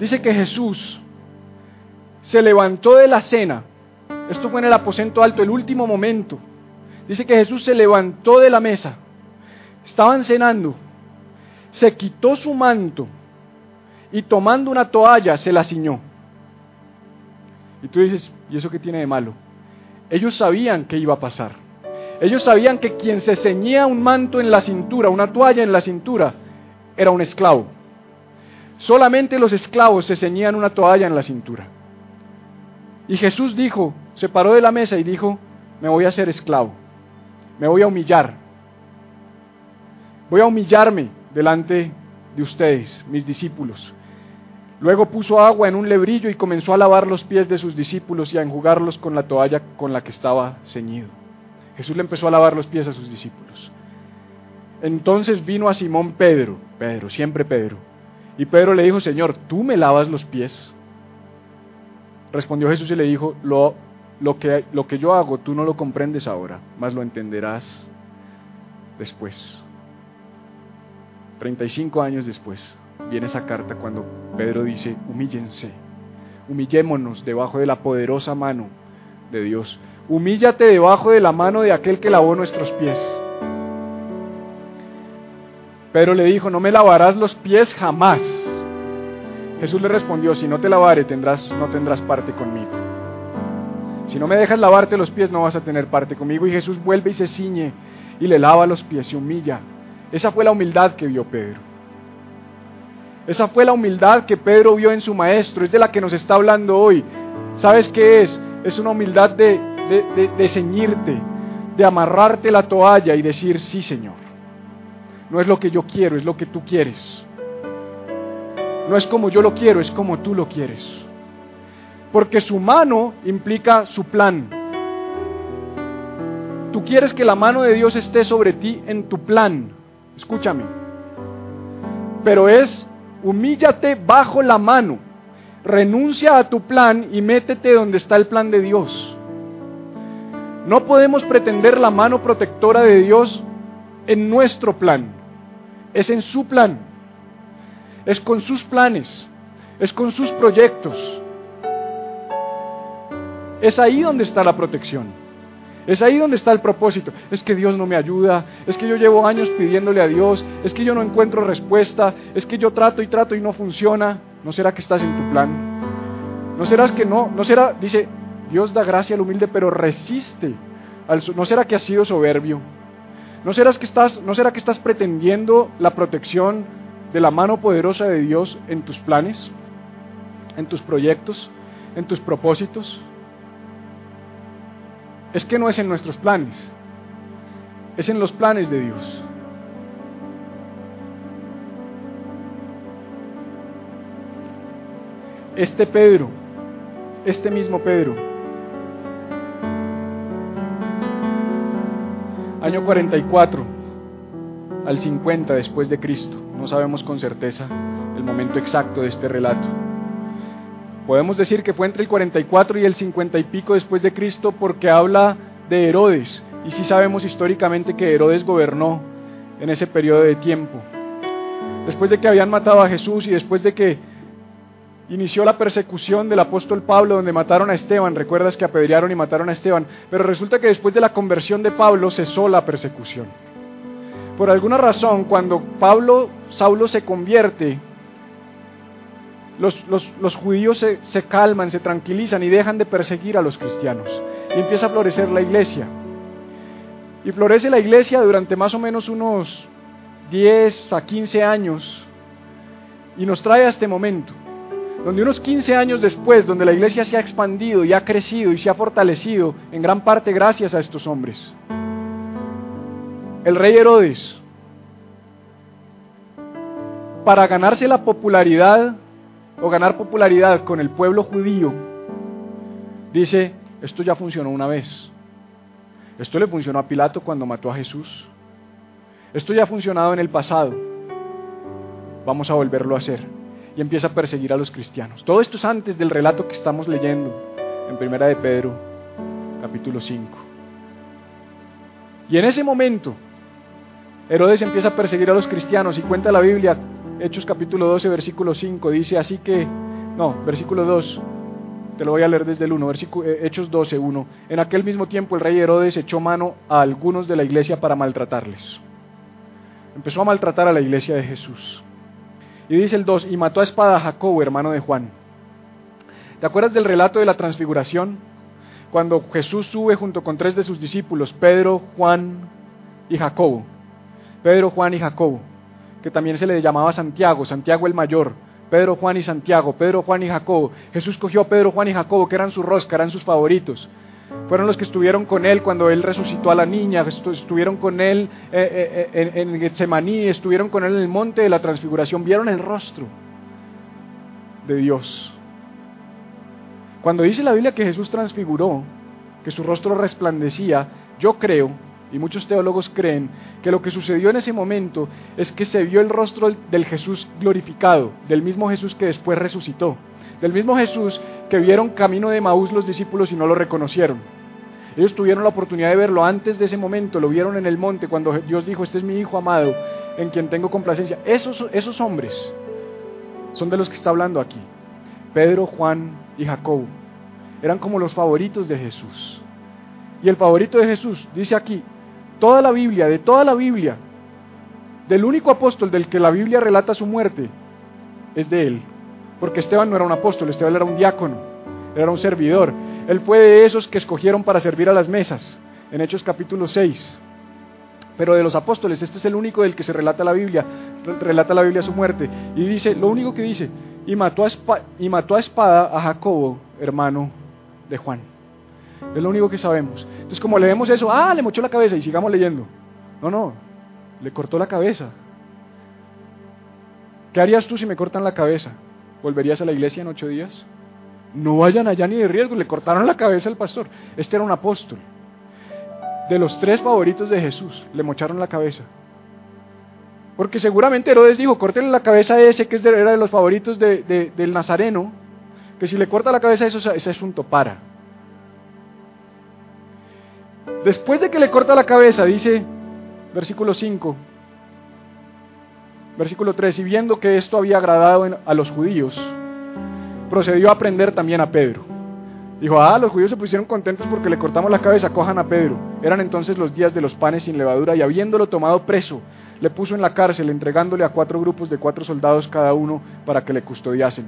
Dice que Jesús se levantó de la cena. Esto fue en el aposento alto, el último momento. Dice que Jesús se levantó de la mesa. Estaban cenando. Se quitó su manto y tomando una toalla se la ciñó. Y tú dices, ¿y eso qué tiene de malo? Ellos sabían que iba a pasar. Ellos sabían que quien se ceñía un manto en la cintura, una toalla en la cintura, era un esclavo. Solamente los esclavos se ceñían una toalla en la cintura. Y Jesús dijo, se paró de la mesa y dijo, me voy a hacer esclavo me voy a humillar. Voy a humillarme delante de ustedes, mis discípulos. Luego puso agua en un lebrillo y comenzó a lavar los pies de sus discípulos y a enjugarlos con la toalla con la que estaba ceñido. Jesús le empezó a lavar los pies a sus discípulos. Entonces vino a Simón Pedro, Pedro, siempre Pedro, y Pedro le dijo, Señor, ¿tú me lavas los pies? Respondió Jesús y le dijo, lo lo que, lo que yo hago tú no lo comprendes ahora, mas lo entenderás después. 35 años después viene esa carta cuando Pedro dice, humíllense, humillémonos debajo de la poderosa mano de Dios. Humíllate debajo de la mano de aquel que lavó nuestros pies. Pedro le dijo, no me lavarás los pies jamás. Jesús le respondió, si no te lavare tendrás, no tendrás parte conmigo. Si no me dejas lavarte los pies, no vas a tener parte conmigo. Y Jesús vuelve y se ciñe y le lava los pies, se humilla. Esa fue la humildad que vio Pedro. Esa fue la humildad que Pedro vio en su maestro. Es de la que nos está hablando hoy. ¿Sabes qué es? Es una humildad de, de, de ceñirte, de amarrarte la toalla y decir, sí Señor. No es lo que yo quiero, es lo que tú quieres. No es como yo lo quiero, es como tú lo quieres. Porque su mano implica su plan. Tú quieres que la mano de Dios esté sobre ti en tu plan. Escúchame. Pero es humíllate bajo la mano. Renuncia a tu plan y métete donde está el plan de Dios. No podemos pretender la mano protectora de Dios en nuestro plan. Es en su plan. Es con sus planes. Es con sus proyectos es ahí donde está la protección. Es ahí donde está el propósito. Es que Dios no me ayuda, es que yo llevo años pidiéndole a Dios, es que yo no encuentro respuesta, es que yo trato y trato y no funciona. ¿No será que estás en tu plan? ¿No serás que no? ¿No será, dice, Dios da gracia al humilde, pero resiste? Al, ¿No será que has sido soberbio? ¿No, que estás, ¿No será que estás pretendiendo la protección de la mano poderosa de Dios en tus planes, en tus proyectos, en tus propósitos? es que no es en nuestros planes, es en los planes de Dios. Este Pedro, este mismo Pedro, año 44 al 50 después de Cristo, no sabemos con certeza el momento exacto de este relato. Podemos decir que fue entre el 44 y el 50 y pico después de Cristo porque habla de Herodes. Y sí sabemos históricamente que Herodes gobernó en ese periodo de tiempo. Después de que habían matado a Jesús y después de que inició la persecución del apóstol Pablo donde mataron a Esteban, recuerdas que apedrearon y mataron a Esteban, pero resulta que después de la conversión de Pablo cesó la persecución. Por alguna razón, cuando Pablo, Saulo se convierte, los, judíos se, se calman, se tranquilizan y dejan de perseguir a los cristianos. Y empieza a florecer la iglesia. Y florece la iglesia durante más o menos unos 10 a 15 años y nos trae a este momento, donde unos 15 años después, donde la iglesia se ha expandido y ha crecido y se ha fortalecido en gran parte gracias a estos hombres. El rey Herodes, para ganarse la popularidad o ganar popularidad con el pueblo judío, dice, esto ya funcionó una vez. Esto le funcionó a Pilato cuando mató a Jesús. Esto ya ha funcionado en el pasado. Vamos a volverlo a hacer. Y empieza a perseguir a los cristianos. Todo esto es antes del relato que estamos leyendo en Primera de Pedro, capítulo 5. Y en ese momento, Herodes empieza a perseguir a los cristianos y cuenta la Biblia Hechos capítulo 12, versículo 5, dice así que, no, versículo 2, te lo voy a leer desde el 1, versículo, eh, Hechos 12, 1. En aquel mismo tiempo el rey Herodes echó mano a algunos de la iglesia para maltratarles. Empezó a maltratar a la iglesia de Jesús. Y dice el 2, y mató a espada a Jacobo, hermano de Juan. ¿Te acuerdas del relato de la transfiguración? Cuando Jesús sube junto con tres de sus discípulos, Pedro, Juan y Jacobo. Pedro, Juan y Jacobo que también se le llamaba Santiago, Santiago el mayor, Pedro, Juan y Santiago, Pedro, Juan y Jacobo. Jesús cogió a Pedro, Juan y Jacobo, que eran su rosca, eran sus favoritos. Fueron los que estuvieron con él cuando él resucitó a la niña, estuvieron con él eh, eh, eh, en Getsemaní, estuvieron con él en el monte de la transfiguración, vieron el rostro de Dios. Cuando dice la Biblia que Jesús transfiguró, que su rostro resplandecía, yo creo y muchos teólogos creen que lo que sucedió en ese momento es que se vio el rostro del Jesús glorificado, del mismo Jesús que después resucitó, del mismo Jesús que vieron camino de Maús los discípulos y no lo reconocieron. Ellos tuvieron la oportunidad de verlo antes de ese momento, lo vieron en el monte cuando Dios dijo, este es mi Hijo amado, en quien tengo complacencia. Esos, esos hombres son de los que está hablando aquí. Pedro, Juan y Jacobo. Eran como los favoritos de Jesús. Y el favorito de Jesús dice aquí, toda la Biblia, de toda la Biblia, del único apóstol del que la Biblia relata su muerte, es de él. Porque Esteban no era un apóstol, Esteban era un diácono, era un servidor. Él fue de esos que escogieron para servir a las mesas, en Hechos capítulo 6. Pero de los apóstoles, este es el único del que se relata la Biblia, relata la Biblia su muerte. Y dice, lo único que dice, y mató a, y mató a espada a Jacobo, hermano de Juan. Es lo único que sabemos. Entonces, como leemos eso, ah, le mochó la cabeza y sigamos leyendo. No, no, le cortó la cabeza. ¿Qué harías tú si me cortan la cabeza? ¿Volverías a la iglesia en ocho días? No vayan allá ni de riesgo, le cortaron la cabeza al pastor. Este era un apóstol. De los tres favoritos de Jesús, le mocharon la cabeza. Porque seguramente Herodes dijo, córtenle la cabeza a ese que era de los favoritos del Nazareno, que si le corta la cabeza a eso, ese asunto para. Después de que le corta la cabeza, dice versículo 5, versículo 3, y viendo que esto había agradado a los judíos, procedió a prender también a Pedro. Dijo, ah, los judíos se pusieron contentos porque le cortamos la cabeza, cojan a Pedro. Eran entonces los días de los panes sin levadura y habiéndolo tomado preso, le puso en la cárcel, entregándole a cuatro grupos de cuatro soldados cada uno para que le custodiasen.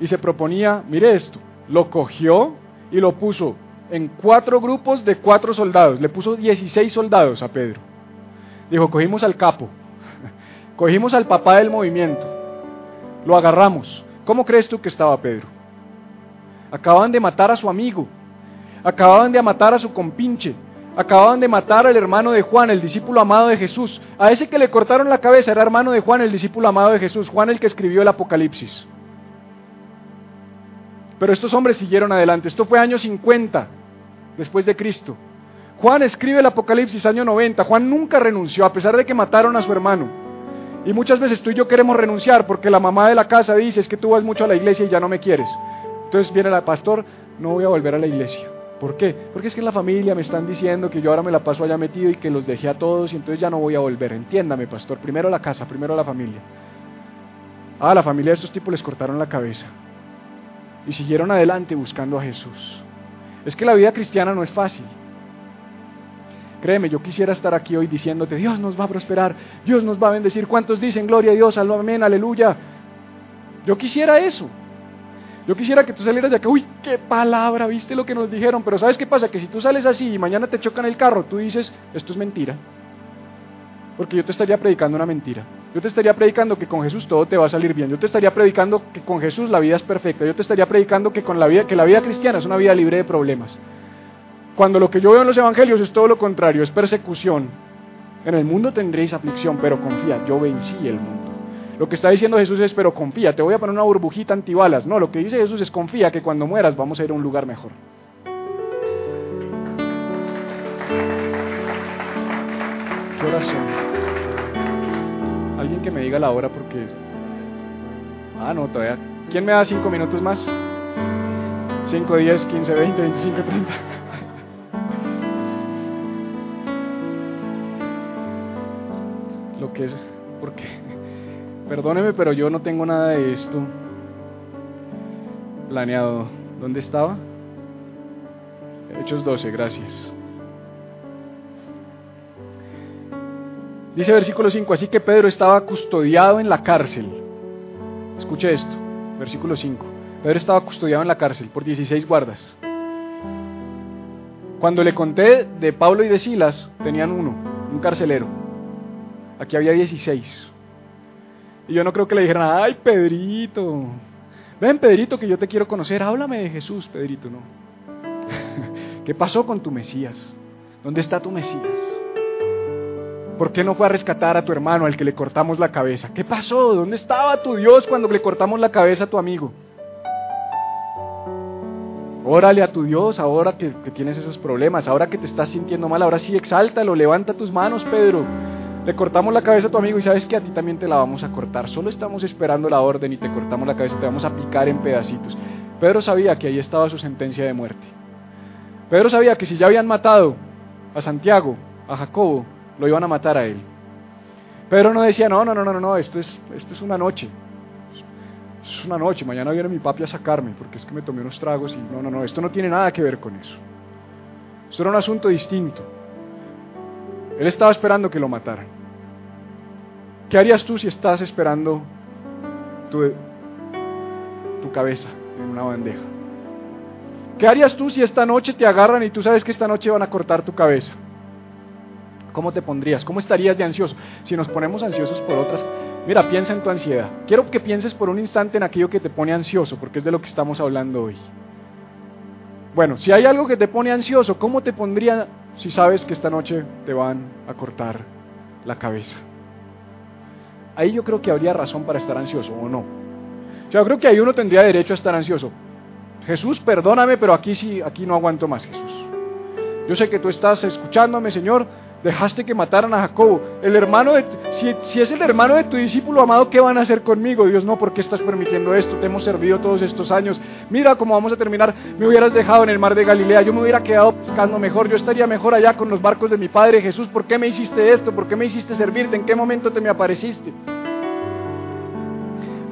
Y se proponía, mire esto, lo cogió y lo puso en cuatro grupos de cuatro soldados. Le puso 16 soldados a Pedro. Dijo, cogimos al capo, cogimos al papá del movimiento, lo agarramos. ¿Cómo crees tú que estaba Pedro? Acababan de matar a su amigo, acababan de matar a su compinche, acababan de matar al hermano de Juan, el discípulo amado de Jesús. A ese que le cortaron la cabeza era hermano de Juan, el discípulo amado de Jesús, Juan el que escribió el Apocalipsis. Pero estos hombres siguieron adelante. Esto fue año 50 después de Cristo. Juan escribe el Apocalipsis año 90. Juan nunca renunció a pesar de que mataron a su hermano. Y muchas veces tú y yo queremos renunciar porque la mamá de la casa dice es que tú vas mucho a la iglesia y ya no me quieres. Entonces viene el pastor, no voy a volver a la iglesia. ¿Por qué? Porque es que en la familia me están diciendo que yo ahora me la paso allá metido y que los dejé a todos y entonces ya no voy a volver. Entiéndame, pastor. Primero la casa, primero la familia. Ah, la familia de estos tipos les cortaron la cabeza y siguieron adelante buscando a Jesús. Es que la vida cristiana no es fácil. Créeme, yo quisiera estar aquí hoy diciéndote, Dios nos va a prosperar, Dios nos va a bendecir. ¿Cuántos dicen gloria a Dios, amén, aleluya? Yo quisiera eso. Yo quisiera que tú salieras de acá, uy, qué palabra, viste lo que nos dijeron, pero ¿sabes qué pasa? Que si tú sales así y mañana te chocan el carro, tú dices, esto es mentira. Porque yo te estaría predicando una mentira. Yo te estaría predicando que con Jesús todo te va a salir bien. Yo te estaría predicando que con Jesús la vida es perfecta. Yo te estaría predicando que, con la, vida, que la vida cristiana es una vida libre de problemas. Cuando lo que yo veo en los evangelios es todo lo contrario, es persecución. En el mundo tendréis aflicción, pero confía, yo vencí el mundo. Lo que está diciendo Jesús es, pero confía, te voy a poner una burbujita antibalas. No, lo que dice Jesús es, confía que cuando mueras vamos a ir a un lugar mejor. ¿Qué oración? Alguien que me diga la hora porque... Ah, no, todavía. ¿Quién me da cinco minutos más? 5, 10, 15, 20, 25, 30. Lo que es... ¿Por qué? Perdóneme, pero yo no tengo nada de esto planeado. ¿Dónde estaba? Hechos 12, gracias. Dice versículo 5, así que Pedro estaba custodiado en la cárcel. Escuche esto, versículo 5. Pedro estaba custodiado en la cárcel por 16 guardas. Cuando le conté de Pablo y de Silas, tenían uno, un carcelero. Aquí había 16. Y yo no creo que le dijeran, ay, Pedrito, ven, Pedrito, que yo te quiero conocer, háblame de Jesús, Pedrito, no. ¿Qué pasó con tu Mesías? ¿Dónde está tu Mesías? ¿Por qué no fue a rescatar a tu hermano al que le cortamos la cabeza? ¿Qué pasó? ¿Dónde estaba tu Dios cuando le cortamos la cabeza a tu amigo? Órale a tu Dios ahora que, que, tienes esos problemas, ahora que te estás sintiendo mal, ahora sí exáltalo, levanta tus manos, Pedro. Le cortamos la cabeza a tu amigo y sabes que a ti también te la vamos a cortar. Solo estamos esperando la orden y te cortamos la cabeza, te vamos a picar en pedacitos. Pedro sabía que ahí estaba su sentencia de muerte. Pedro sabía que si ya habían matado a Santiago, a Jacobo, lo iban a matar a él. Pedro no decía, no, no, no, no, no, esto es, esto es una noche. Es una noche, mañana viene mi papi a sacarme porque es que me tomé unos tragos y no, no, no, esto no tiene nada que ver con eso. Esto era un asunto distinto. Él estaba esperando que lo mataran. ¿Qué harías tú si estás esperando tu, tu cabeza en una bandeja? ¿Qué harías tú si esta noche te agarran y tú sabes que esta noche van a cortar tu cabeza? ¿Cómo te pondrías? ¿Cómo estarías de ansioso? Si nos ponemos ansiosos por otras... Mira, piensa en tu ansiedad. Quiero que pienses por un instante en aquello que te pone ansioso, porque es de lo que estamos hablando hoy. Bueno, si hay algo que te pone ansioso, ¿cómo te pondría si sabes que esta noche te van a cortar la cabeza? Ahí yo creo que habría razón para estar ansioso, ¿o no? Yo creo que ahí uno tendría derecho a estar ansioso. Jesús, perdóname, pero aquí sí, aquí no aguanto más, Jesús. Yo sé que tú estás escuchándome, Señor, Dejaste que mataran a Jacobo. El hermano de, si, si, es el hermano de tu discípulo amado, ¿qué van a hacer conmigo? Dios, no, ¿por qué estás permitiendo esto? Te hemos servido todos estos años. Mira cómo vamos a terminar. Me hubieras dejado en el mar de Galilea. Yo me hubiera quedado pescando mejor. Yo estaría mejor allá con los barcos de mi padre Jesús. ¿Por qué me hiciste esto? ¿Por qué me hiciste servirte? ¿En qué momento te me apareciste?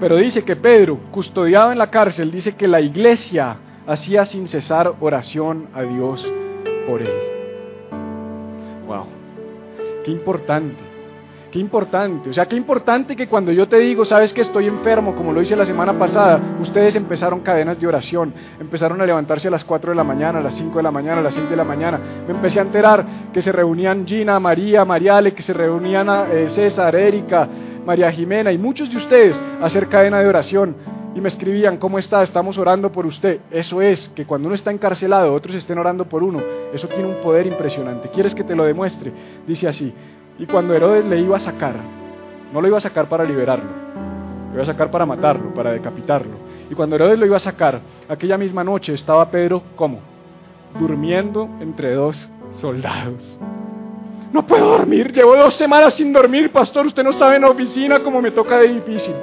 Pero dice que Pedro, custodiado en la cárcel, dice que la iglesia hacía sin cesar oración a Dios por él. Qué importante, qué importante. O sea, qué importante que cuando yo te digo, sabes que estoy enfermo, como lo hice la semana pasada, ustedes empezaron cadenas de oración, empezaron a levantarse a las 4 de la mañana, a las 5 de la mañana, a las 6 de la mañana. Me empecé a enterar que se reunían Gina, María, Mariale, que se reunían eh, César, Erika, María Jimena y muchos de ustedes a hacer cadena de oración y me escribían, ¿cómo está? Estamos orando por usted. Eso es, que cuando uno está encarcelado, otros estén orando por uno. Eso tiene un poder impresionante. ¿Quieres que te lo demuestre? Dice así, y cuando Herodes le iba a sacar, no lo iba a sacar para liberarlo, lo iba a sacar para matarlo, para decapitarlo. Y cuando Herodes lo iba a sacar, aquella misma noche estaba Pedro, ¿cómo? Durmiendo entre dos soldados. No puedo dormir, llevo dos semanas sin dormir, pastor, usted no sabe en la oficina cómo me toca de difícil.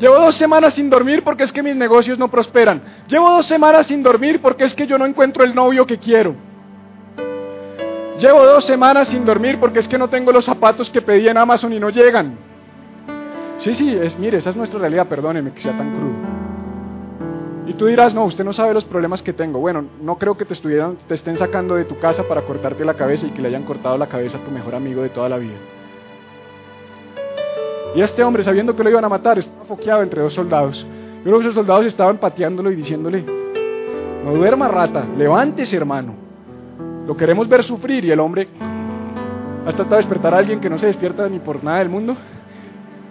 Llevo dos semanas sin dormir porque es que mis negocios no prosperan. Llevo dos semanas sin dormir porque es que yo no encuentro el novio que quiero. Llevo dos semanas sin dormir porque es que no tengo los zapatos que pedí en Amazon y no llegan. Sí, sí, es, mire, esa es nuestra realidad, perdóneme que sea tan crudo. Y tú dirás, no, usted no sabe los problemas que tengo. Bueno, no creo que te, estuvieran, te estén sacando de tu casa para cortarte la cabeza y que le hayan cortado la cabeza a tu mejor amigo de toda la vida. Y este hombre, sabiendo que lo iban a matar, estaba foqueado entre dos soldados. Y uno de esos soldados estaban pateándolo y diciéndole, no duerma rata, levántese hermano. Lo queremos ver sufrir. Y el hombre, ¿has tratado de despertar a alguien que no se despierta ni por nada del mundo?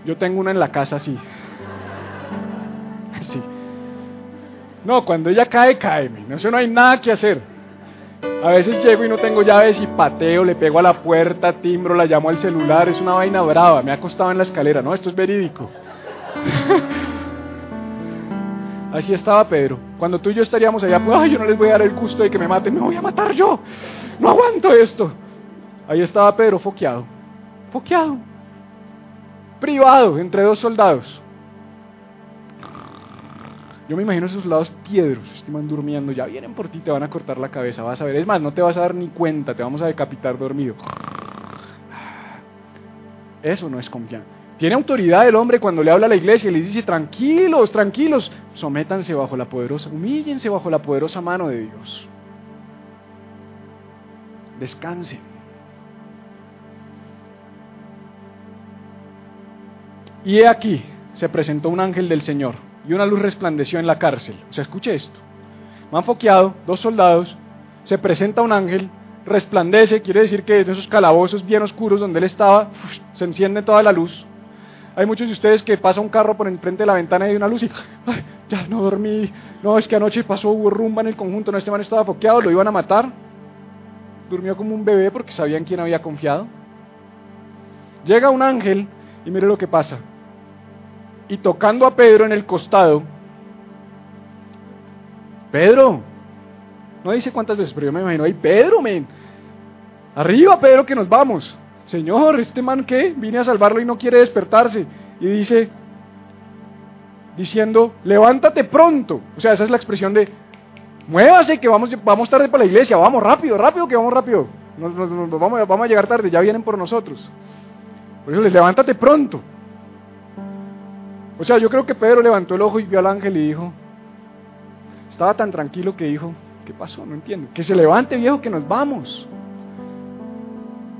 Yo tengo una en la casa así. Sí. No, cuando ella cae, cae. No, eso no hay nada que hacer. A veces llego y no tengo llaves y pateo, le pego a la puerta, timbro, la llamo al celular, es una vaina brava, me ha costado en la escalera, no, esto es verídico. Así estaba Pedro. Cuando tú y yo estaríamos allá, pues, ay, yo no les voy a dar el gusto de que me maten, me voy a matar yo. No aguanto esto. Ahí estaba Pedro foqueado, foqueado, privado entre dos soldados. Yo me imagino esos lados piedros, estiman durmiendo, ya vienen por ti, te van a cortar la cabeza, vas a ver. Es más, no te vas a dar ni cuenta, te vamos a decapitar dormido. Eso no es confianza. Tiene autoridad el hombre cuando le habla a la iglesia y le dice, tranquilos, tranquilos, sométanse bajo la poderosa, humíllense bajo la poderosa mano de Dios. Descansen. Y he aquí, se presentó un ángel del Señor y una luz resplandeció en la cárcel. O sea, escuche esto. Me han foqueado dos soldados, se presenta un ángel, resplandece, quiere decir que en esos calabozos bien oscuros donde él estaba, se enciende toda la luz. Hay muchos de ustedes que pasa un carro por enfrente de la ventana y hay una luz y ya no dormí. No, es que anoche pasó, hubo rumba en el conjunto, no, este man estaba foqueado, lo iban a matar. Durmió como un bebé porque sabían quién había confiado. Llega un ángel y mire lo que pasa y tocando a Pedro en el costado, Pedro, no dice cuántas veces, pero yo me imagino, ay Pedro, men, arriba Pedro que nos vamos. Señor, este man que vine a salvarlo y no quiere despertarse. Y dice, diciendo, levántate pronto. O sea, esa es la expresión de, muévase que vamos, vamos tarde para la iglesia, vamos rápido, rápido, que vamos rápido. Nos, vamos, vamos a llegar tarde, ya vienen por nosotros. Por eso les levántate pronto. O sea, yo creo que Pedro levantó el ojo y vio al ángel y dijo, estaba tan tranquilo que dijo, ¿qué pasó? No entiendo. Que se levante viejo, que nos vamos.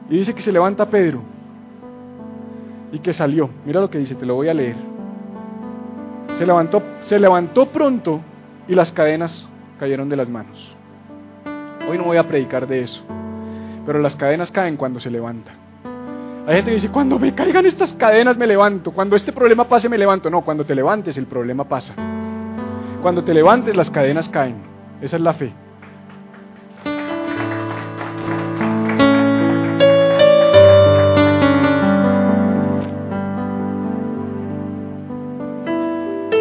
Y dice que se levanta Pedro y que salió. Mira lo que dice, te lo voy a leer. Se levantó, se levantó pronto y las cadenas cayeron de las manos. Hoy no voy a predicar de eso, pero las cadenas caen cuando se levanta. Hay gente que dice, cuando me caigan estas cadenas me levanto, cuando este problema pase me levanto. No, cuando te levantes el problema pasa. Cuando te levantes las cadenas caen. Esa es la fe.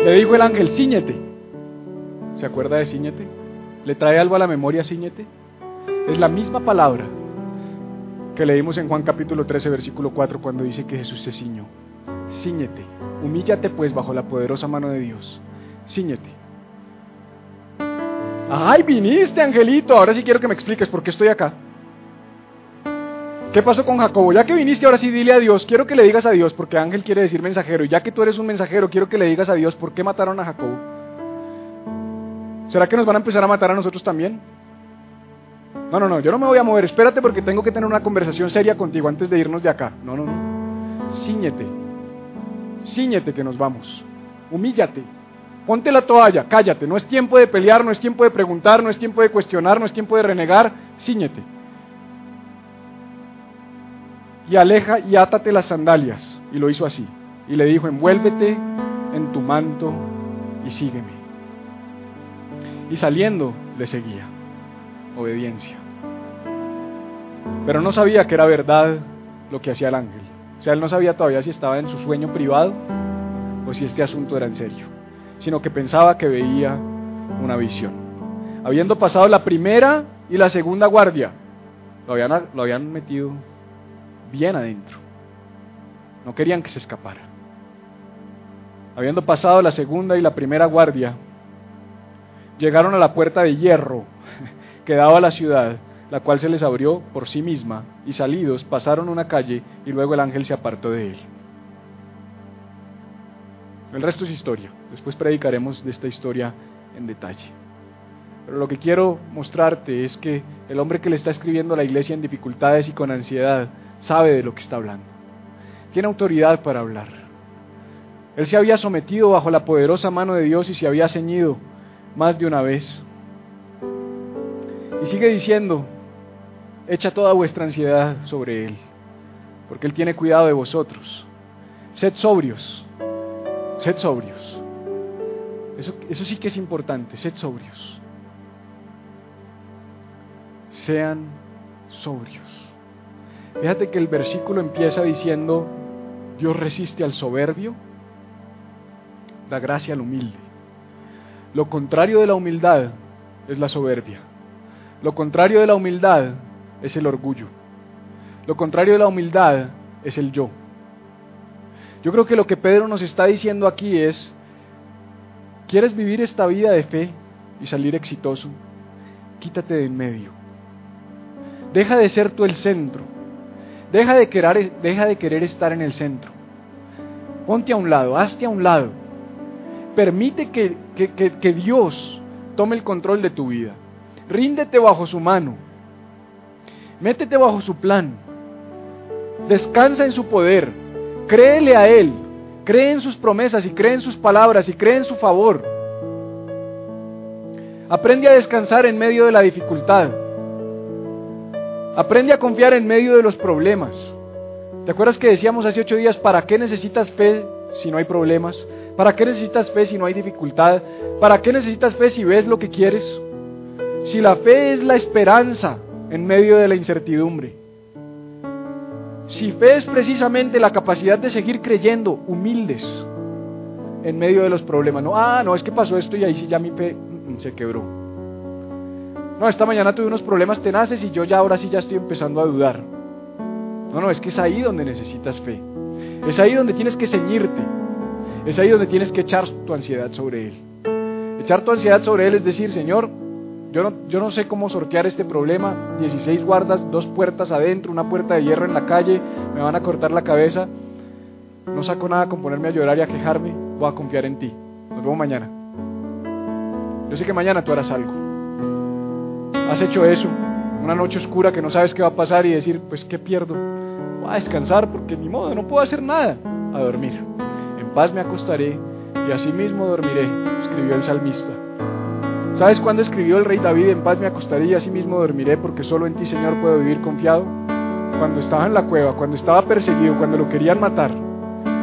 Le dijo el ángel, ciñete. ¿Se acuerda de ciñete? ¿Le trae algo a la memoria ciñete? Es la misma palabra que leímos en Juan capítulo 13, versículo 4, cuando dice que Jesús se ciñó. Cíñete, humíllate pues bajo la poderosa mano de Dios. Cíñete. Ay, viniste, Angelito. Ahora sí quiero que me expliques por qué estoy acá. ¿Qué pasó con Jacobo? Ya que viniste, ahora sí dile a Dios. Quiero que le digas a Dios, porque ángel quiere decir mensajero. Y ya que tú eres un mensajero, quiero que le digas a Dios por qué mataron a Jacobo. ¿Será que nos van a empezar a matar a nosotros también? No, no, no, yo no me voy a mover, espérate porque tengo que tener una conversación seria contigo antes de irnos de acá. No, no, no. Cíñete. Cíñete que nos vamos. Humíllate. Ponte la toalla, cállate. No es tiempo de pelear, no es tiempo de preguntar, no es tiempo de cuestionar, no es tiempo de renegar. Cíñete. Y aleja y átate las sandalias. Y lo hizo así. Y le dijo, envuélvete en tu manto y sígueme. Y saliendo le seguía obediencia. Pero no sabía que era verdad lo que hacía el ángel. O sea, él no sabía todavía si estaba en su sueño privado o si este asunto era en serio, sino que pensaba que veía una visión. Habiendo pasado la primera y la segunda guardia, Lo habían, lo habían metido bien adentro. No querían que se escapara. Habiendo pasado la segunda y la primera guardia, llegaron a la puerta de hierro que daba a la ciudad, la cual se les abrió por sí misma, y salidos pasaron una calle y luego el ángel se apartó de él. El resto es historia. Después predicaremos de esta historia en detalle. Pero lo que quiero mostrarte es que el hombre que le está escribiendo a la iglesia en dificultades y con ansiedad sabe de lo que está hablando. Tiene autoridad para hablar. Él se había sometido bajo la poderosa mano de Dios y se había ceñido más de una vez. Y sigue diciendo, echa toda vuestra ansiedad sobre Él, porque Él tiene cuidado de vosotros. Sed sobrios, sed sobrios. Eso, eso sí que es importante, sed sobrios. Sean sobrios. Fíjate que el versículo empieza diciendo, Dios resiste al soberbio, da gracia al humilde. Lo contrario de la humildad es la soberbia. Lo contrario de la humildad es el orgullo. Lo contrario de la humildad es el yo. Yo creo que lo que Pedro nos está diciendo aquí es, ¿quieres vivir esta vida de fe y salir exitoso? Quítate de en medio. Deja de ser tú el centro. Deja de, querer, deja de querer estar en el centro. Ponte a un lado, hazte a un lado. Permite que, que Dios tome el control de tu vida. Ríndete bajo su mano. Métete bajo su plan. Descansa en su poder. Créele a Él. Cree en sus promesas y cree en sus palabras y cree en su favor. Aprende a descansar en medio de la dificultad. Aprende a confiar en medio de los problemas. ¿Te acuerdas que decíamos hace ocho días, ¿para qué necesitas fe si no hay problemas? ¿Para qué necesitas fe si no hay dificultad? ¿Para qué necesitas fe si ves lo que quieres? Si la fe es la esperanza en medio de la incertidumbre. Si fe es precisamente la capacidad de seguir creyendo humildes en medio de los problemas. No, ah, no, es que pasó esto y ahí sí ya mi fe mm, mm, se quebró. No, esta mañana tuve unos problemas tenaces y yo ya ahora sí ya estoy empezando a dudar. No, no, es que es ahí donde necesitas fe. Es ahí donde tienes que ceñirte. Es ahí donde tienes que echar tu ansiedad sobre Él. Echar tu ansiedad sobre Él es decir, Señor, yo no, yo no sé cómo sortear este problema. 16 guardas, dos puertas adentro, una puerta de hierro en la calle, me van a cortar la cabeza. No saco nada con ponerme a llorar y a quejarme. Voy a confiar en ti. Nos vemos mañana. Yo sé que mañana tú harás algo. Has hecho eso, una noche oscura que no sabes qué va a pasar y decir, pues ¿qué pierdo? Voy a descansar porque ni modo, no puedo hacer nada. A dormir. En paz me acostaré y así mismo dormiré, escribió el salmista. ¿Sabes cuándo escribió el rey David, en paz me acostaré y así mismo dormiré porque solo en ti, Señor, puedo vivir confiado? Cuando estaba en la cueva, cuando estaba perseguido, cuando lo querían matar.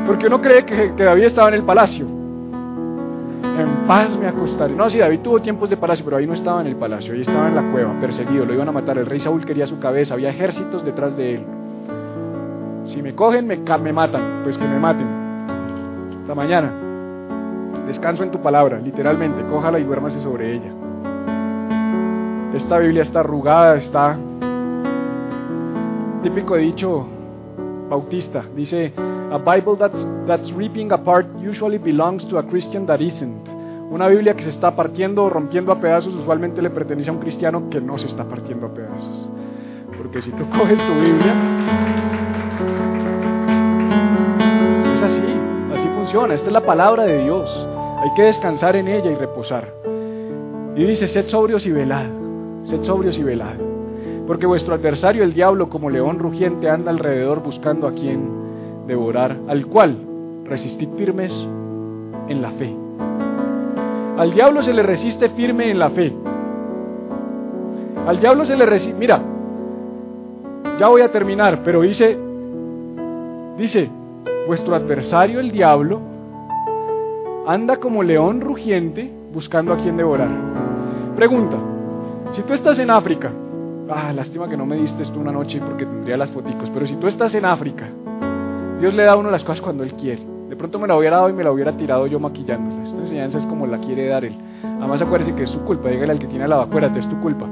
Porque uno cree que, David estaba en el palacio. En paz me acostaré. No, sí, David tuvo tiempos de palacio, pero ahí no estaba en el palacio, ahí estaba en la cueva, perseguido, lo iban a matar. El rey Saúl quería su cabeza, había ejércitos detrás de él. Si me cogen, me, me matan, pues que me maten. Hasta mañana. Descanso en tu palabra, literalmente, cójala y duérmase sobre ella. Esta Biblia está arrugada, está típico dicho bautista. Dice, a Bible that's, that's ripping apart usually belongs to a Christian that isn't. Una Biblia que se está partiendo o rompiendo a pedazos usualmente le pertenece a un cristiano que no se está partiendo a pedazos. Porque si tú coges tu Biblia, es así, así funciona. Esta es la palabra de Dios. Hay que descansar en ella y reposar. Y dice, sed sobrios y velad, sed sobrios y velad. Porque vuestro adversario, el diablo, como león rugiente, anda alrededor buscando a quien devorar, al cual resistid firmes en la fe. Al diablo se le resiste firme en la fe. Al diablo se le resiste, mira, ya voy a terminar, pero dice, dice, vuestro adversario, el diablo, anda como león rugiente buscando a quien devorar. Pregunta, si tú estás en África, ah, lástima que no me diste esto una noche porque tendría las foticos, pero si tú estás en África, Dios le da a uno las cosas cuando Él quiere. De pronto me la hubiera dado y me la hubiera tirado yo maquillándola. Esta enseñanza es como la quiere dar Él. Además acuérdese que es su culpa, dígale al que tiene la acuérdate, es tu culpa,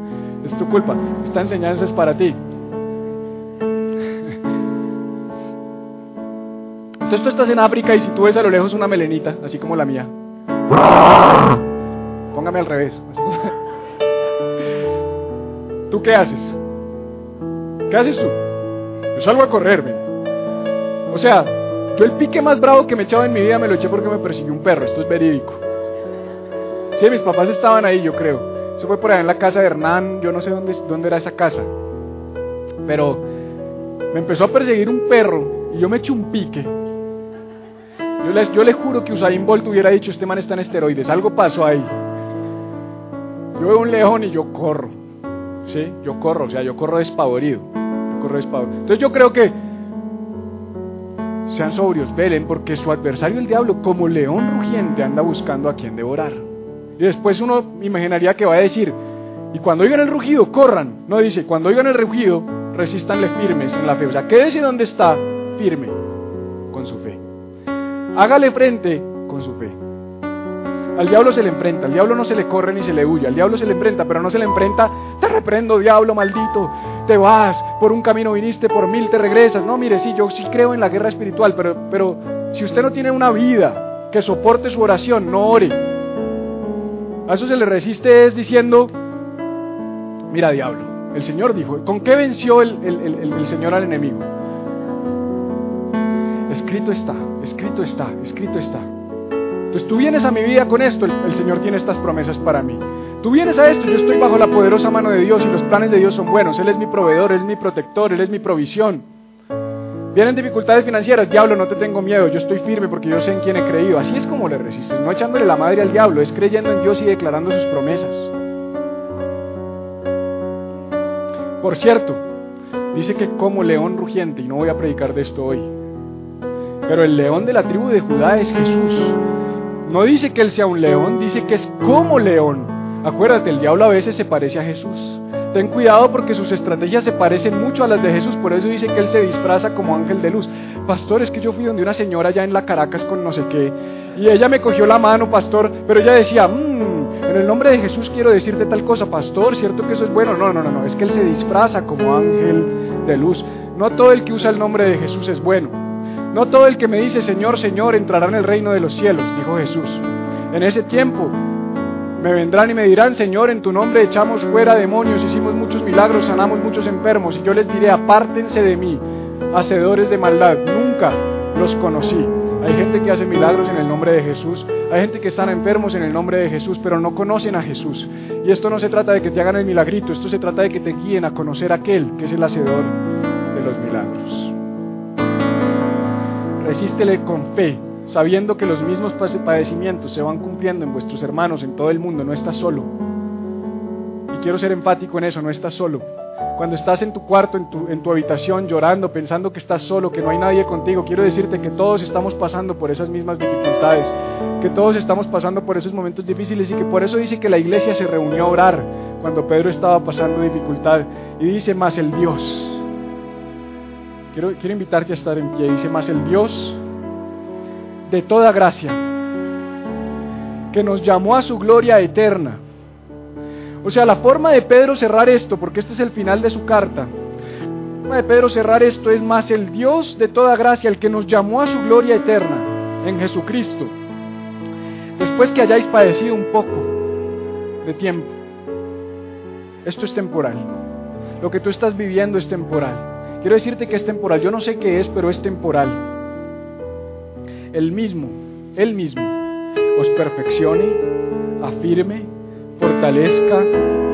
es tu culpa. Esta enseñanza es para ti. Entonces tú estás en África y si tú ves a lo lejos una melenita, así como la mía. Póngame al revés. ¿Tú qué haces? ¿Qué haces tú? Yo salgo a correr, O sea, yo el pique más bravo que me echaba en mi vida me lo eché porque me persiguió un perro. Esto es verídico. Sí, mis papás estaban ahí, yo creo. Eso fue por allá en la casa de Hernán. Yo no sé dónde, dónde era esa casa. Pero me empezó a perseguir un perro y yo me eché un pique. Yo les, yo le juro que Usain Bolt hubiera dicho, este man está en esteroides. Algo pasó ahí. Yo veo un león y yo corro. ¿Sí? Yo corro, o sea, yo corro despavorido. Yo corro despavorido. Entonces yo creo que sean sobrios, velen, porque su adversario el diablo, como león rugiente, anda buscando a quien devorar. Y después uno imaginaría que va a decir, y cuando oigan el rugido, corran. No dice, cuando oigan el rugido, resistanle firmes en la fe. O sea, quédese donde está, firme, con su fe. Hágale frente con su fe. Al diablo se le enfrenta, al diablo no se le corre ni se le huye, al diablo se le enfrenta, pero no se le enfrenta, te reprendo, diablo maldito, te vas, por un camino viniste, por mil te regresas. No, mire, sí, yo sí creo en la guerra espiritual, pero, pero si usted no tiene una vida que soporte su oración, no ore. A eso se le resiste es diciendo, mira diablo, el Señor dijo, ¿con qué venció el, el Señor al enemigo? Escrito está, escrito está, escrito está. Entonces tú vienes a mi vida con esto, el, Señor tiene estas promesas para mí. Tú vienes a esto, yo estoy bajo la poderosa mano de Dios y los planes de Dios son buenos. Él es mi proveedor, Él es mi protector, Él es mi provisión. Vienen dificultades financieras, diablo, no te tengo miedo, yo estoy firme porque yo sé en quién he creído. Así es como le resistes, no echándole la madre al diablo, es creyendo en Dios y declarando sus promesas. Por cierto, dice que como león rugiente, y no voy a predicar de esto hoy, pero el león de la tribu de Judá es Jesús. No dice que Él sea un león, dice que es como león. Acuérdate, el diablo a veces se parece a Jesús. Ten cuidado porque sus estrategias se parecen mucho a las de Jesús, por eso dice que Él se disfraza como ángel de luz. Pastor, es que yo fui donde una señora allá en la Caracas con no sé qué, y ella me cogió la mano, pastor, pero ella decía, mmm, en el nombre de Jesús quiero decirte tal cosa, pastor, ¿cierto que eso es bueno? No, no, no, no, es que Él se disfraza como ángel de luz. No todo el que usa el nombre de Jesús es bueno. No todo el que me dice Señor, Señor entrará en el reino de los cielos, dijo Jesús. En ese tiempo me vendrán y me dirán, Señor, en tu nombre echamos fuera demonios, hicimos muchos milagros, sanamos muchos enfermos, y yo les diré, apártense de mí, hacedores de maldad, nunca los conocí. Hay gente que hace milagros en el nombre de Jesús, hay gente que están enfermos en el nombre de Jesús, pero no conocen a Jesús. Y esto no se trata de que te hagan el milagrito, esto se trata de que te guíen a conocer a aquel que es el hacedor de los milagros resístele con fe, sabiendo que los mismos padecimientos se van cumpliendo en vuestros hermanos en todo el mundo, no estás solo. Y quiero ser empático en eso, no estás solo. Cuando estás en tu cuarto, en tu habitación, llorando, pensando que estás solo, que no hay nadie contigo, quiero decirte que todos estamos pasando por esas mismas dificultades, que todos estamos pasando por esos momentos difíciles y que por eso dice que la iglesia se reunió a orar cuando Pedro estaba pasando dificultad. Y dice más el Dios Quiero, invitarte a estar en pie. Dice más el Dios de toda gracia, que nos llamó a su gloria eterna. O sea, la forma de Pedro cerrar esto, porque este es el final de su carta, la forma de Pedro cerrar esto es más el Dios de toda gracia, el que nos llamó a su gloria eterna en Jesucristo. Después que hayáis padecido un poco de tiempo, esto es temporal. Lo que tú estás viviendo es temporal. Quiero decirte que es temporal. Yo no sé qué es, pero es temporal. El mismo, Él mismo, os perfeccione, afirme, fortalezca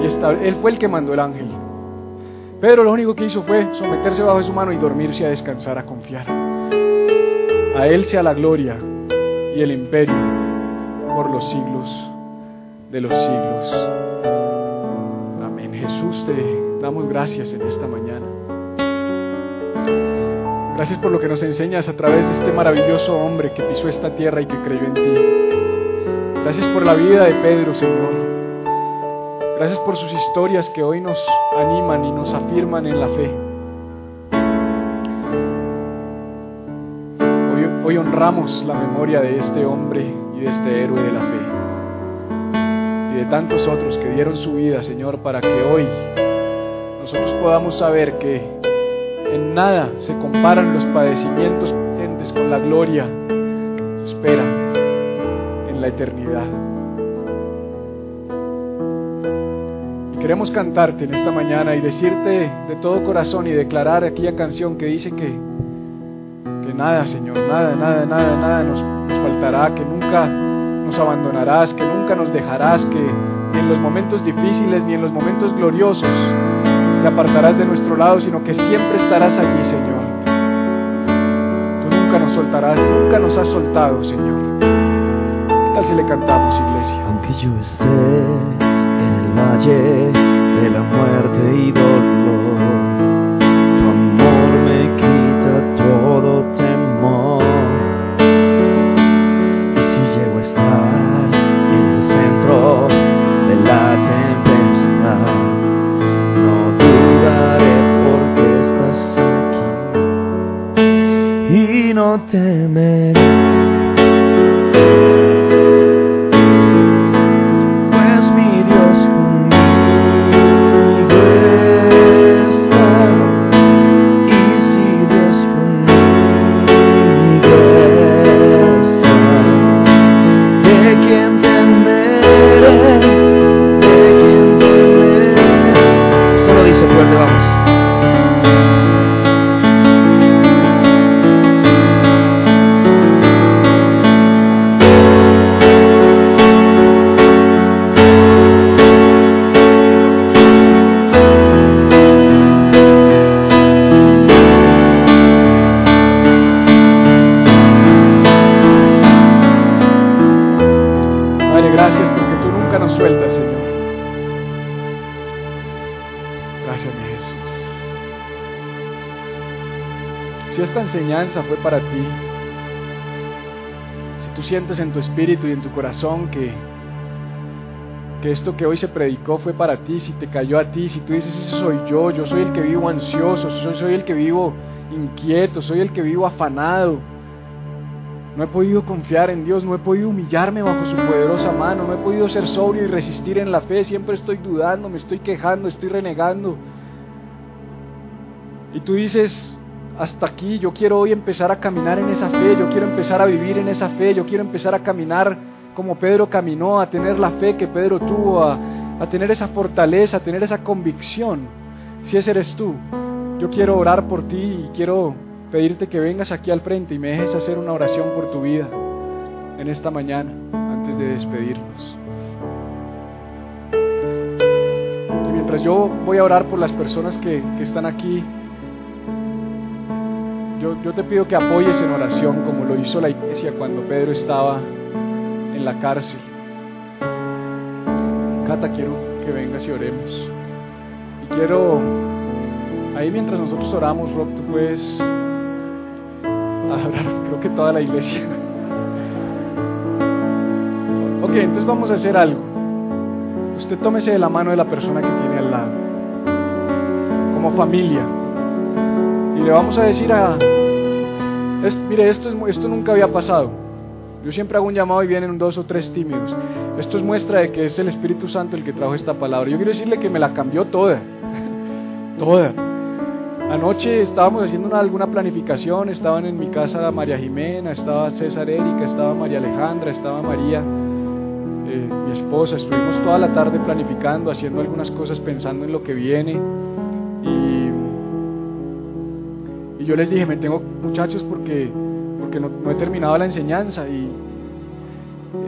y estable. Él fue el que mandó el ángel. Pedro lo único que hizo fue someterse bajo su mano y dormirse a descansar, a confiar. A Él sea la gloria y el imperio por los siglos de los siglos. Amén. Jesús, te damos gracias en esta mañana. Gracias por lo que nos enseñas a través de este maravilloso hombre que pisó esta tierra y que creyó en ti. Gracias por la vida de Pedro, Señor. Gracias por sus historias que hoy nos animan y nos afirman en la fe. Hoy, hoy honramos la memoria de este hombre y de este héroe de la fe. Y de tantos otros que dieron su vida, Señor, para que hoy nosotros podamos saber que en nada se comparan los padecimientos presentes con la gloria, espera en la eternidad. Y queremos cantarte en esta mañana y decirte de todo corazón y declarar aquella canción que dice que, que nada, Señor, nada, nada, nada, nada nos, nos faltará, que nunca nos abandonarás, que nunca nos dejarás, que ni en los momentos difíciles ni en los momentos gloriosos te apartarás de nuestro lado, sino que siempre estarás allí, Señor. Tú nunca nos soltarás, nunca nos has soltado, Señor. ¿Qué tal si le cantamos, iglesia? Aunque yo esté en el valle de la muerte y dolor, enseñanza fue para ti, si tú sientes en tu espíritu y en tu corazón que, que esto que hoy se predicó fue para ti, si te cayó a ti, si tú dices, eso soy yo, yo soy el que vivo ansioso, soy, soy el que vivo inquieto, soy el que vivo afanado, no he podido confiar en Dios, no he podido humillarme bajo su poderosa mano, no he podido ser sobrio y resistir en la fe, siempre estoy dudando, me estoy quejando, estoy renegando. Y tú dices, hasta aquí, yo quiero hoy empezar a caminar en esa fe, yo quiero empezar a vivir en esa fe, yo quiero empezar a caminar como Pedro caminó, a tener la fe que Pedro tuvo, a, tener esa fortaleza, a tener esa convicción. Si ese eres tú, yo quiero orar por ti y quiero pedirte que vengas aquí al frente y me dejes hacer una oración por tu vida en esta mañana, antes de despedirnos. Y mientras yo voy a orar por las personas que están aquí, yo, te pido que apoyes en oración como lo hizo la iglesia cuando Pedro estaba en la cárcel. Cata, quiero que vengas y oremos. Y quiero, ahí mientras nosotros oramos, Rob, tú puedes hablar, creo que toda la iglesia. Ok, entonces vamos a hacer algo. Usted tómese de la mano de la persona que tiene al lado, como familia, y le vamos a decir a, es- mire, esto, es, esto nunca había pasado. Yo siempre hago un llamado y vienen dos o tres tímidos. Esto es muestra de que es el Espíritu Santo el que trajo esta palabra. Yo quiero decirle que me la cambió toda, toda. Anoche estábamos haciendo una- alguna planificación, estaban en mi casa María Jimena, estaba César Erika, estaba María Alejandra, estaba María, eh, mi esposa, estuvimos toda la tarde planificando, haciendo algunas cosas, pensando en lo que viene. Yo les dije, me tengo muchachos porque, porque no, he terminado la enseñanza y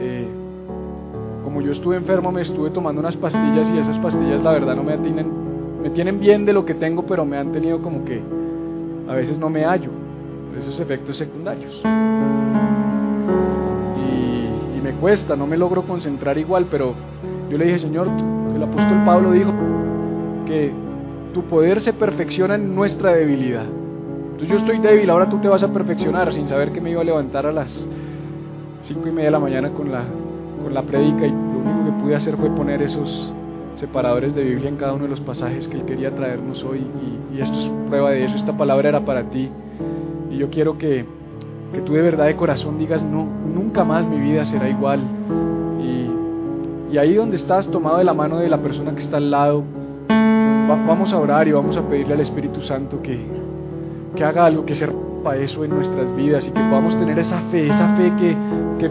eh, como yo estuve enfermo me estuve tomando unas pastillas y esas pastillas la verdad no me atienden me tienen bien de lo que tengo, pero me han tenido como que a veces no me hallo, esos efectos secundarios. Y, me cuesta, no me logro concentrar igual, pero yo le dije, Señor, el apóstol Pablo dijo que tu poder se perfecciona en nuestra debilidad. Yo estoy débil, ahora tú te vas a perfeccionar sin saber que me iba a levantar a las cinco y media de la mañana con la, con la predica y lo único que pude hacer fue poner esos separadores de Biblia en cada uno de los pasajes que Él quería traernos hoy y, esto es prueba de eso, esta palabra era para ti. Y yo quiero que, que tú de verdad de corazón digas, no, nunca más mi vida será igual y, y ahí donde estás tomado de la mano de la persona que está al lado, va- vamos a orar y vamos a pedirle al Espíritu Santo que, que haga algo, que se rompa eso en nuestras vidas y que podamos tener esa fe, esa fe que, que,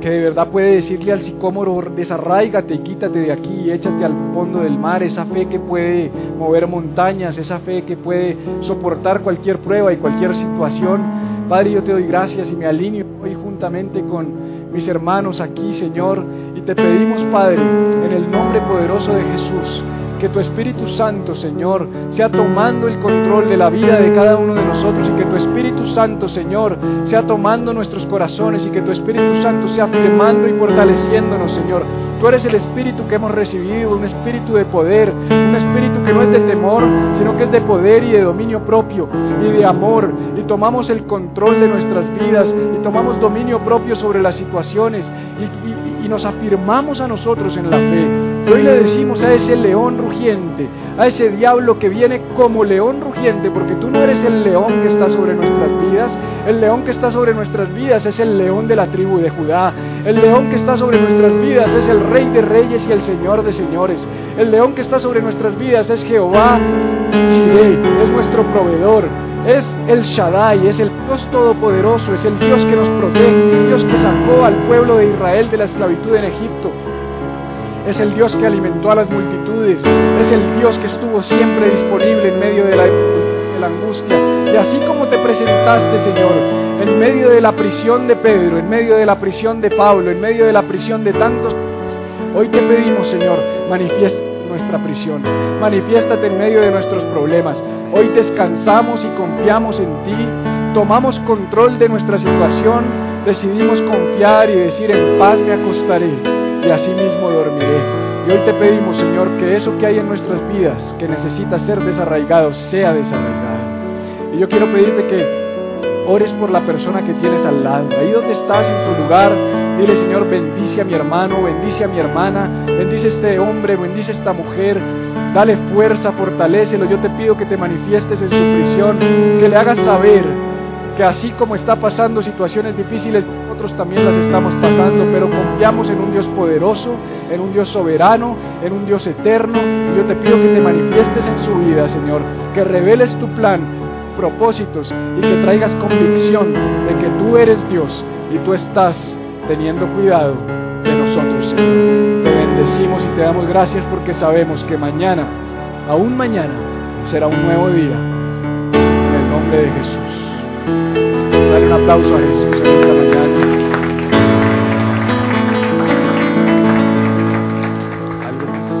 que de verdad puede decirle al sicómoro, desarraígate y quítate de aquí y échate al fondo del mar, esa fe que puede mover montañas, esa fe que puede soportar cualquier prueba y cualquier situación. Padre, yo te doy gracias y me alineo hoy juntamente con mis hermanos aquí, Señor, y te pedimos, Padre, en el nombre poderoso de Jesús, que tu Espíritu Santo, Señor, sea tomando el control de la vida de cada uno de nosotros y que tu Espíritu Santo, Señor, sea tomando nuestros corazones y que tu Espíritu Santo sea afirmando y fortaleciéndonos, Señor. Tú eres el Espíritu que hemos recibido, un Espíritu de poder, un Espíritu que no es de temor, sino que es de poder y de dominio propio y de amor. Y tomamos el control de nuestras vidas y tomamos dominio propio sobre las situaciones y, y nos afirmamos a nosotros en la fe. Hoy le decimos a ese león rugiente, a ese diablo que viene como león rugiente, porque tú no eres el león que está sobre nuestras vidas, el león que está sobre nuestras vidas es el león de la tribu de Judá, el león que está sobre nuestras vidas es el rey de reyes y el señor de señores, el león que está sobre nuestras vidas es Jehová, es nuestro proveedor, es el Shaddai, es el Dios todopoderoso, es el Dios que nos protege, el Dios que sacó al pueblo de Israel de la esclavitud en Egipto. Es el Dios que alimentó a las multitudes, es el Dios que estuvo siempre disponible en medio de la, angustia. Y así como te presentaste, Señor, en medio de la prisión de Pedro, en medio de la prisión de Pablo, en medio de la prisión de tantos, hoy te pedimos, Señor, manifiesta nuestra prisión, manifiéstate en medio de nuestros problemas. Hoy descansamos y confiamos en ti, tomamos control de nuestra situación, decidimos confiar y decir en paz me acostaré y así mismo dormiré. Y hoy te pedimos, Señor, que eso que hay en nuestras vidas, que necesita ser desarraigado, sea desarraigado. Y yo quiero pedirte que ores por la persona que tienes al lado. Ahí donde estás en tu lugar, dile Señor, bendice a mi hermano, bendice a mi hermana, bendice a este hombre, bendice a esta mujer. Dale fuerza, fortalécelo. Yo te pido que te manifiestes en su prisión, que le hagas saber que así como está pasando situaciones difíciles, nosotros también las estamos pasando, pero confiamos en un Dios poderoso, en un Dios soberano, en un Dios eterno. Y yo te pido que te manifiestes en su vida, Señor, que reveles tu plan, propósitos y que traigas convicción de que tú eres Dios y tú estás teniendo cuidado de nosotros, Señor. Te bendecimos y te damos gracias porque sabemos que mañana, aún mañana, será un nuevo día. En el nombre de Jesús. Dale un aplauso a Jesús en esta mañana.